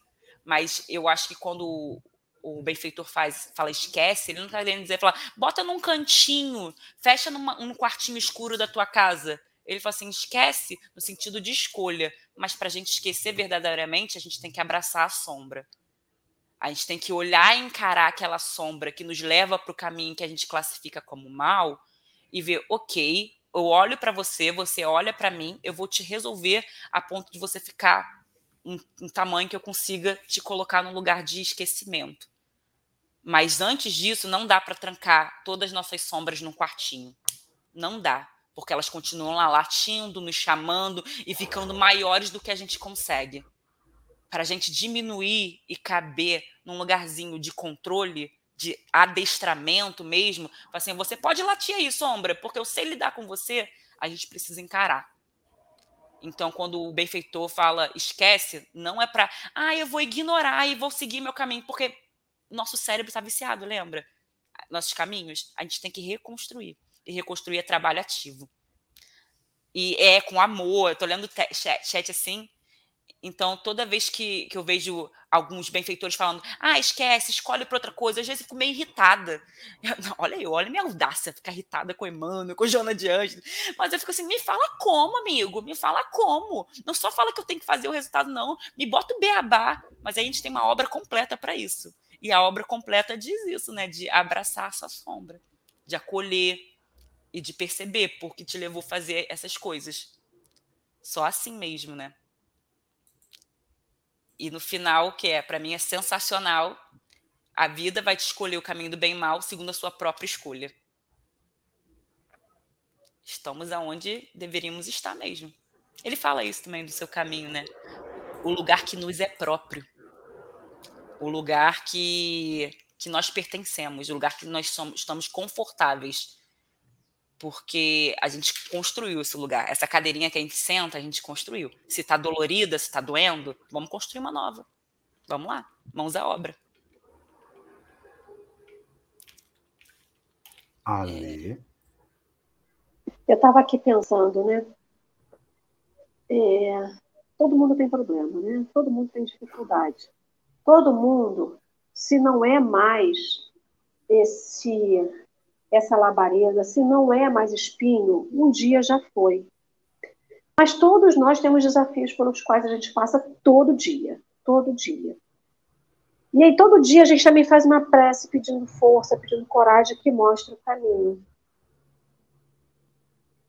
Mas eu acho que quando o benfeitor faz, fala esquece, ele não está querendo dizer, fala, bota num cantinho, fecha numa, num quartinho escuro da tua casa. Ele fala assim, esquece no sentido de escolha, mas para a gente esquecer verdadeiramente, a gente tem que abraçar a sombra. A gente tem que olhar e encarar aquela sombra que nos leva para o caminho que a gente classifica como mal e ver, ok, eu olho para você, você olha para mim, eu vou te resolver a ponto de você ficar um, um tamanho que eu consiga te colocar num lugar de esquecimento. Mas antes disso, não dá para trancar todas as nossas sombras num quartinho. Não dá porque elas continuam lá latindo, nos chamando e ficando maiores do que a gente consegue. Para a gente diminuir e caber num lugarzinho de controle, de adestramento mesmo, assim, você pode latir aí, sombra, porque eu sei lidar com você, a gente precisa encarar. Então, quando o benfeitor fala esquece, não é para, ah, eu vou ignorar e vou seguir meu caminho, porque nosso cérebro está viciado, lembra? Nossos caminhos, a gente tem que reconstruir e reconstruir é trabalho ativo. E é com amor, eu tô lendo chat, chat assim, então, toda vez que, que eu vejo alguns benfeitores falando, ah, esquece, escolhe para outra coisa, às vezes eu fico meio irritada. Eu, olha eu, olha minha audácia, ficar irritada com Emmanuel, com Joana de Anjos. Mas eu fico assim, me fala como, amigo, me fala como. Não só fala que eu tenho que fazer o resultado, não. Me bota o beabá. Mas aí a gente tem uma obra completa para isso. E a obra completa diz isso, né? De abraçar a sua sombra, de acolher, e de perceber por que te levou a fazer essas coisas. Só assim mesmo, né? E no final, que é para mim é sensacional, A vida vai te escolher o caminho do bem e mal segundo a sua própria escolha. Estamos aonde deveríamos estar mesmo. Ele fala isso também do seu caminho, né? O lugar que nos é próprio. O lugar que, que nós pertencemos, o lugar que nós somos, estamos confortáveis. Porque a gente construiu esse lugar. Essa cadeirinha que a gente senta, a gente construiu. Se está dolorida, se está doendo, vamos construir uma nova. Vamos lá, mãos à obra. Ali. Eu estava aqui pensando, né? É, todo mundo tem problema, né? Todo mundo tem dificuldade. Todo mundo, se não é mais esse essa labareda, se não é mais espinho, um dia já foi. Mas todos nós temos desafios pelos quais a gente passa todo dia, todo dia. E aí, todo dia, a gente também faz uma prece pedindo força, pedindo coragem que mostre o caminho.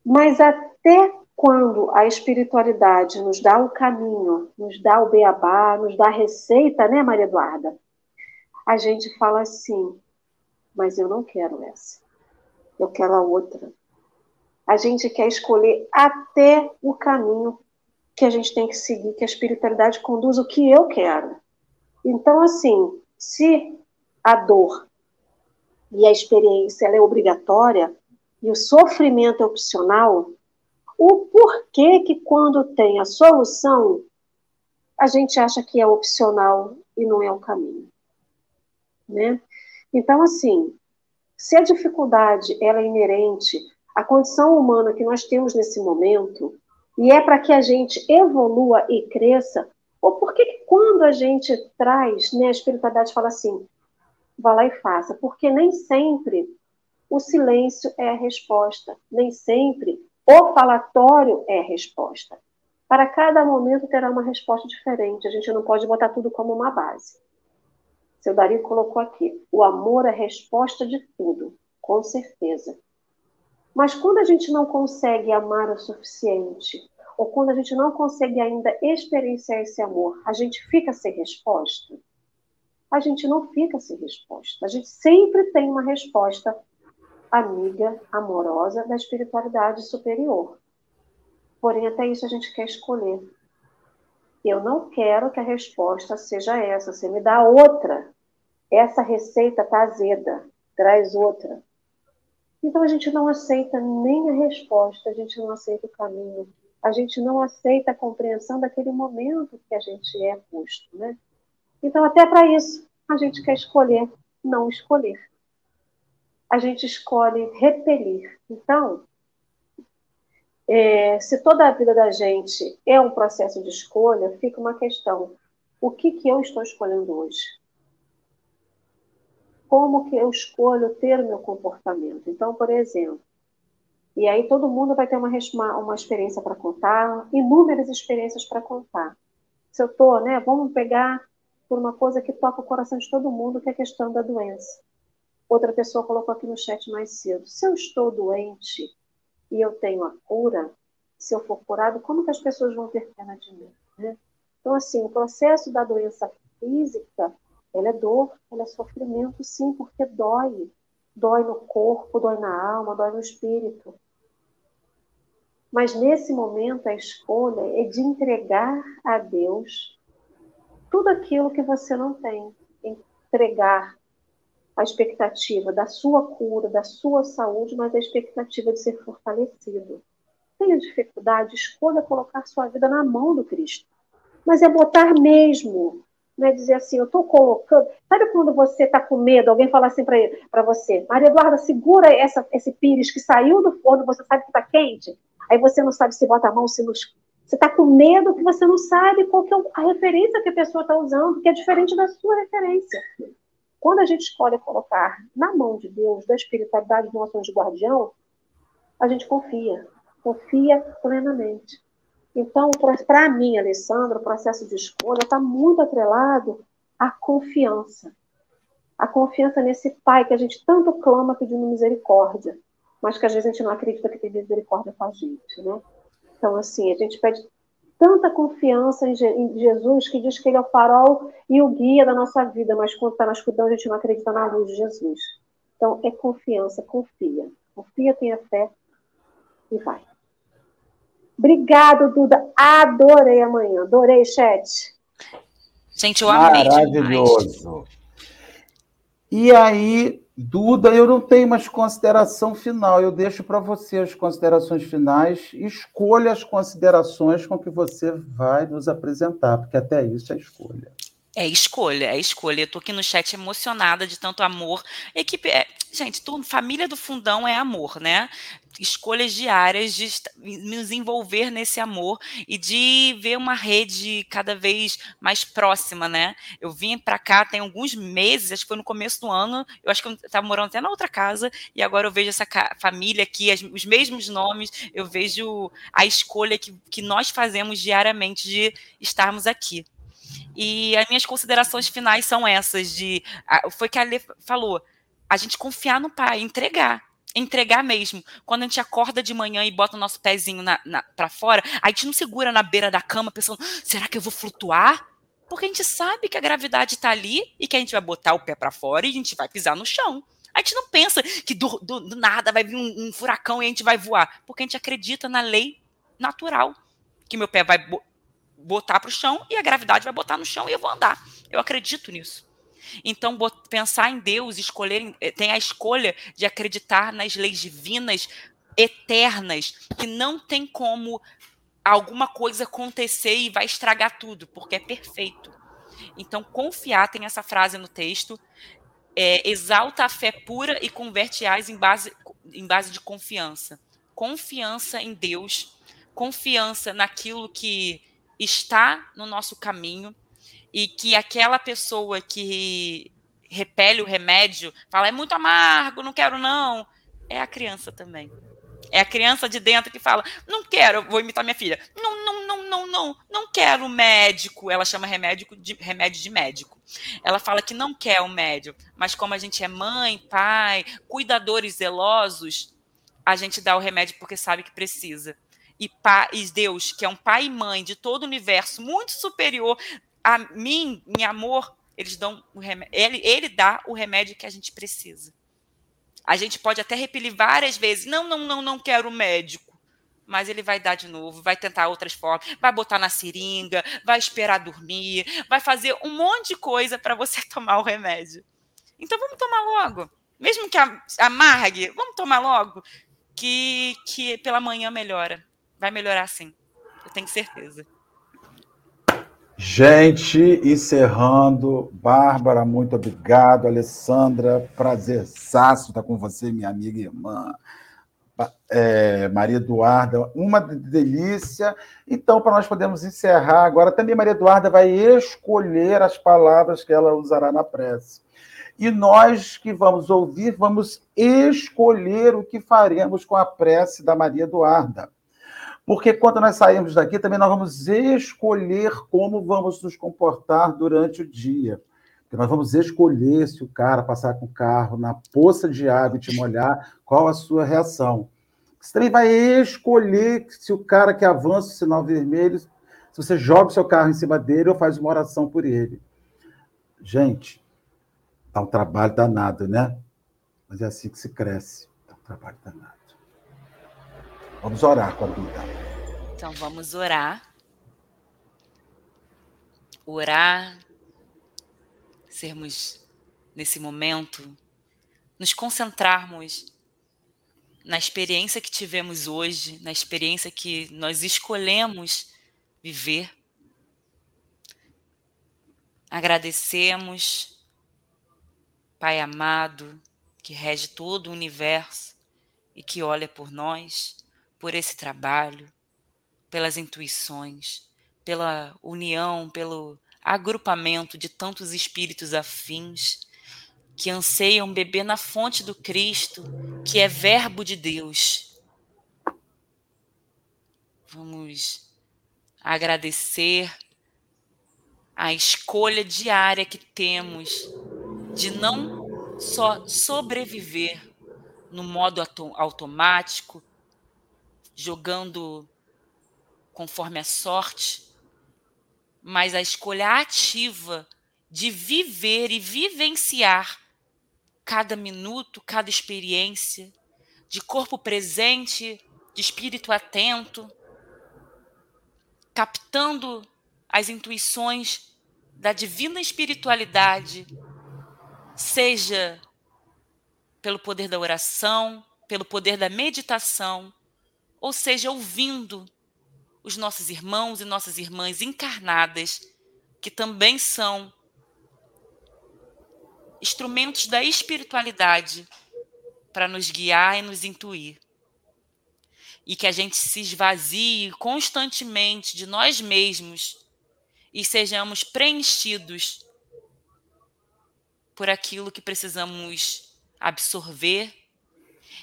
Mas até quando a espiritualidade nos dá o caminho, nos dá o beabá, nos dá a receita, né, Maria Eduarda? A gente fala assim, mas eu não quero essa. Eu quero a outra. A gente quer escolher até o caminho que a gente tem que seguir, que a espiritualidade conduz o que eu quero. Então, assim, se a dor e a experiência é obrigatória e o sofrimento é opcional, o porquê que quando tem a solução a gente acha que é opcional e não é o caminho, né? Então, assim, se a dificuldade ela é inerente à condição humana que nós temos nesse momento e é para que a gente evolua e cresça, ou por que quando a gente traz, né, a espiritualidade fala assim, vá lá e faça, porque nem sempre o silêncio é a resposta, nem sempre o falatório é a resposta. Para cada momento terá uma resposta diferente, a gente não pode botar tudo como uma base. Seu Dario colocou aqui, o amor é a resposta de tudo, com certeza. Mas quando a gente não consegue amar o suficiente, ou quando a gente não consegue ainda experienciar esse amor, a gente fica sem resposta? A gente não fica sem resposta. A gente sempre tem uma resposta amiga, amorosa da espiritualidade superior. Porém, até isso a gente quer escolher. Eu não quero que a resposta seja essa. Você me dá outra. Essa receita está azeda. Traz outra. Então a gente não aceita nem a resposta, a gente não aceita o caminho, a gente não aceita a compreensão daquele momento que a gente é posto, né? Então, até para isso, a gente quer escolher não escolher. A gente escolhe repelir. Então, é, se toda a vida da gente é um processo de escolha, fica uma questão: o que, que eu estou escolhendo hoje? Como que eu escolho ter o meu comportamento? Então, por exemplo, e aí todo mundo vai ter uma, uma experiência para contar, inúmeras experiências para contar. Se eu estou, né, vamos pegar por uma coisa que toca o coração de todo mundo, que é a questão da doença. Outra pessoa colocou aqui no chat mais cedo. Se eu estou doente e eu tenho a cura, se eu for curado, como que as pessoas vão ter pena de mim? Né? Então, assim, o processo da doença física, ela é dor, ela é sofrimento, sim, porque dói dói no corpo, dói na alma, dói no espírito. Mas nesse momento a escolha é de entregar a Deus tudo aquilo que você não tem. Entregar a expectativa da sua cura, da sua saúde, mas a expectativa de ser fortalecido. Tenha dificuldade, escolha colocar sua vida na mão do Cristo. Mas é botar mesmo né, dizer assim, eu estou colocando. Sabe quando você está com medo, alguém fala assim para você, Maria Eduarda, segura essa, esse pires que saiu do forno, você sabe que está quente, aí você não sabe se bota a mão, se não. Você está com medo que você não sabe qual que é a referência que a pessoa está usando, que é diferente da sua referência. Quando a gente escolhe colocar na mão de Deus, da espiritualidade do nosso anjo guardião, a gente confia, confia plenamente. Então, para mim, Alessandra, o processo de escolha está muito atrelado à confiança. A confiança nesse Pai que a gente tanto clama pedindo misericórdia, mas que às vezes a gente não acredita que tem misericórdia com a gente, né? Então, assim, a gente pede tanta confiança em, Jesus que diz que ele é o farol e o guia da nossa vida, mas quando está na escuridão a gente não acredita na luz de Jesus. Então é confiança, confia. Confia, tenha fé e vai. Obrigado, Duda. Adorei amanhã. Adorei, chat. Gente, eu amei Maravilhoso. Demais. E aí, Duda, eu não tenho mais consideração final. Eu deixo para você as considerações finais. Escolha as considerações com que você vai nos apresentar, porque até isso é escolha. É escolha, é escolha. Eu tô aqui no chat emocionada de tanto amor. Equipe, é, gente, tudo, família do fundão é amor, né? Escolhas diárias de nos envolver nesse amor e de ver uma rede cada vez mais próxima, né? Eu vim para cá tem alguns meses, acho que foi no começo do ano. Eu acho que eu estava morando até na outra casa e agora eu vejo essa família aqui, as, os mesmos nomes. Eu vejo a escolha que, que nós fazemos diariamente de estarmos aqui. E as minhas considerações finais são essas de foi que a Lê falou, a gente confiar no pai, entregar entregar mesmo. Quando a gente acorda de manhã e bota o nosso pezinho na, na para fora, a gente não segura na beira da cama pensando, será que eu vou flutuar? Porque a gente sabe que a gravidade está ali e que a gente vai botar o pé para fora e a gente vai pisar no chão. A gente não pensa que do, do, do nada vai vir um, um, furacão e a gente vai voar, porque a gente acredita na lei natural, que meu pé vai botar para o chão e a gravidade vai botar no chão e eu vou andar. Eu acredito nisso. Então, pensar em Deus, escolher, eh, tem a escolha de acreditar nas leis divinas eternas, que não tem como alguma coisa acontecer e vai estragar tudo, porque é perfeito. Então, confiar, tem essa frase no texto, é, exalta a fé pura e converte as em base, em base de confiança. Confiança em Deus, confiança naquilo que está no nosso caminho e que aquela pessoa que repele o remédio fala é muito amargo, não quero não, é a criança também. É a criança de dentro que fala: não quero, vou imitar minha filha. Não, não, não, não, não, não quero médico. Ela chama remédio de, remédio de médico. Ela fala que não quer o médico, mas como a gente é mãe, pai, cuidadores zelosos, a gente dá o remédio porque sabe que precisa e, pai, e Deus, que é um pai e mãe de todo o universo, muito superior a mim, em amor, eles dão o ele, ele dá o remédio que a gente precisa. A gente pode até repelir várias vezes, não, não, não, não quero médico. Mas ele vai dar de novo, vai tentar outras formas, vai botar na seringa, vai esperar dormir, vai fazer um monte de coisa para você [laughs] tomar o remédio. Então vamos tomar logo. Mesmo que amargue, vamos tomar logo, que, que pela manhã melhora vai melhorar sim. Eu tenho certeza. Gente, encerrando, Bárbara, muito obrigado. Alessandra, prazerzaço estar com você, minha amiga e irmã. É, Maria Eduarda, uma delícia. Então, para nós podermos encerrar agora, também Maria Eduarda vai escolher as palavras que ela usará na prece. E nós que vamos ouvir, vamos escolher o que faremos com a prece da Maria Eduarda. Porque quando nós sairmos daqui, também nós vamos escolher como vamos nos comportar durante o dia. Porque nós vamos escolher se o cara passar com o carro na poça de água e te molhar, qual a sua reação. Você também vai escolher se o cara que avança o sinal vermelho, se você joga o seu carro em cima dele ou faz uma oração por ele. Gente, dá um trabalho danado, né? Mas é assim que se cresce. Dá um trabalho danado. Vamos orar com a Duda. Então vamos orar. Orar, sermos nesse momento, nos concentrarmos na experiência que tivemos hoje, na experiência que nós escolhemos viver. Agradecemos, Pai amado, que rege todo o universo e que olha por nós por esse trabalho, pelas intuições, pela união, pelo agrupamento de tantos espíritos afins que anseiam beber na fonte do Cristo, que é Verbo de Deus. Vamos agradecer a escolha diária que temos de não só sobreviver no modo automático, jogando conforme a sorte, mas a escolha ativa de viver e vivenciar cada minuto, cada experiência, de corpo presente, de espírito atento, captando as intuições da divina espiritualidade, seja pelo poder da oração, pelo poder da meditação, ou seja, ouvindo os nossos irmãos e nossas irmãs encarnadas, que também são instrumentos da espiritualidade para nos guiar e nos intuir. E que a gente se esvazie constantemente de nós mesmos e sejamos preenchidos por aquilo que precisamos absorver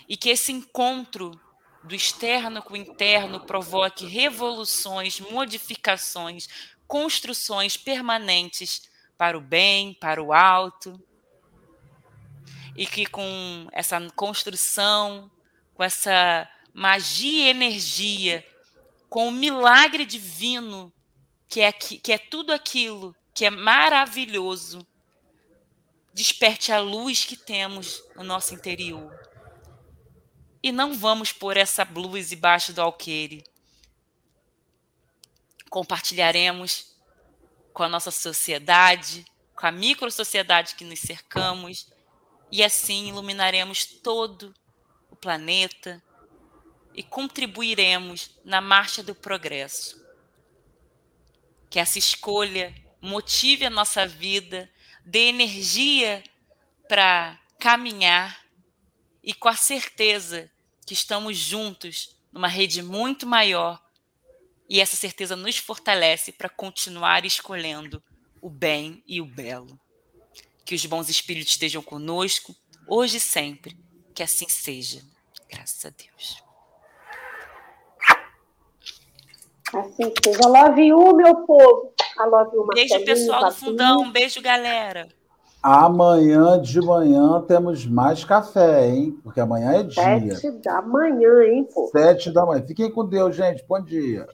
e que esse encontro do externo com o interno provoque revoluções, modificações, construções permanentes para o bem, para o alto. E que com essa construção, com essa magia e energia, com o milagre divino, que é, que é tudo aquilo que é maravilhoso, desperte a luz que temos no nosso interior e não vamos pôr essa luz debaixo do alqueire. Compartilharemos com a nossa sociedade, com a micro-sociedade que nos cercamos, e assim iluminaremos todo o planeta e contribuiremos na marcha do progresso. Que essa escolha motive a nossa vida, dê energia para caminhar e com a certeza que estamos juntos numa rede muito maior e essa certeza nos fortalece para continuar escolhendo o bem e o belo. Que os bons espíritos estejam conosco, hoje e sempre. Que assim seja. Graças a Deus. Assim seja. Love you, meu povo. I love you, Beijo, pessoal do Fundão. Beijo, galera. Amanhã de manhã temos mais café, hein? Porque amanhã é dia. Sete da manhã, hein, pô? Sete da manhã. Fiquem com Deus, gente. Bom dia.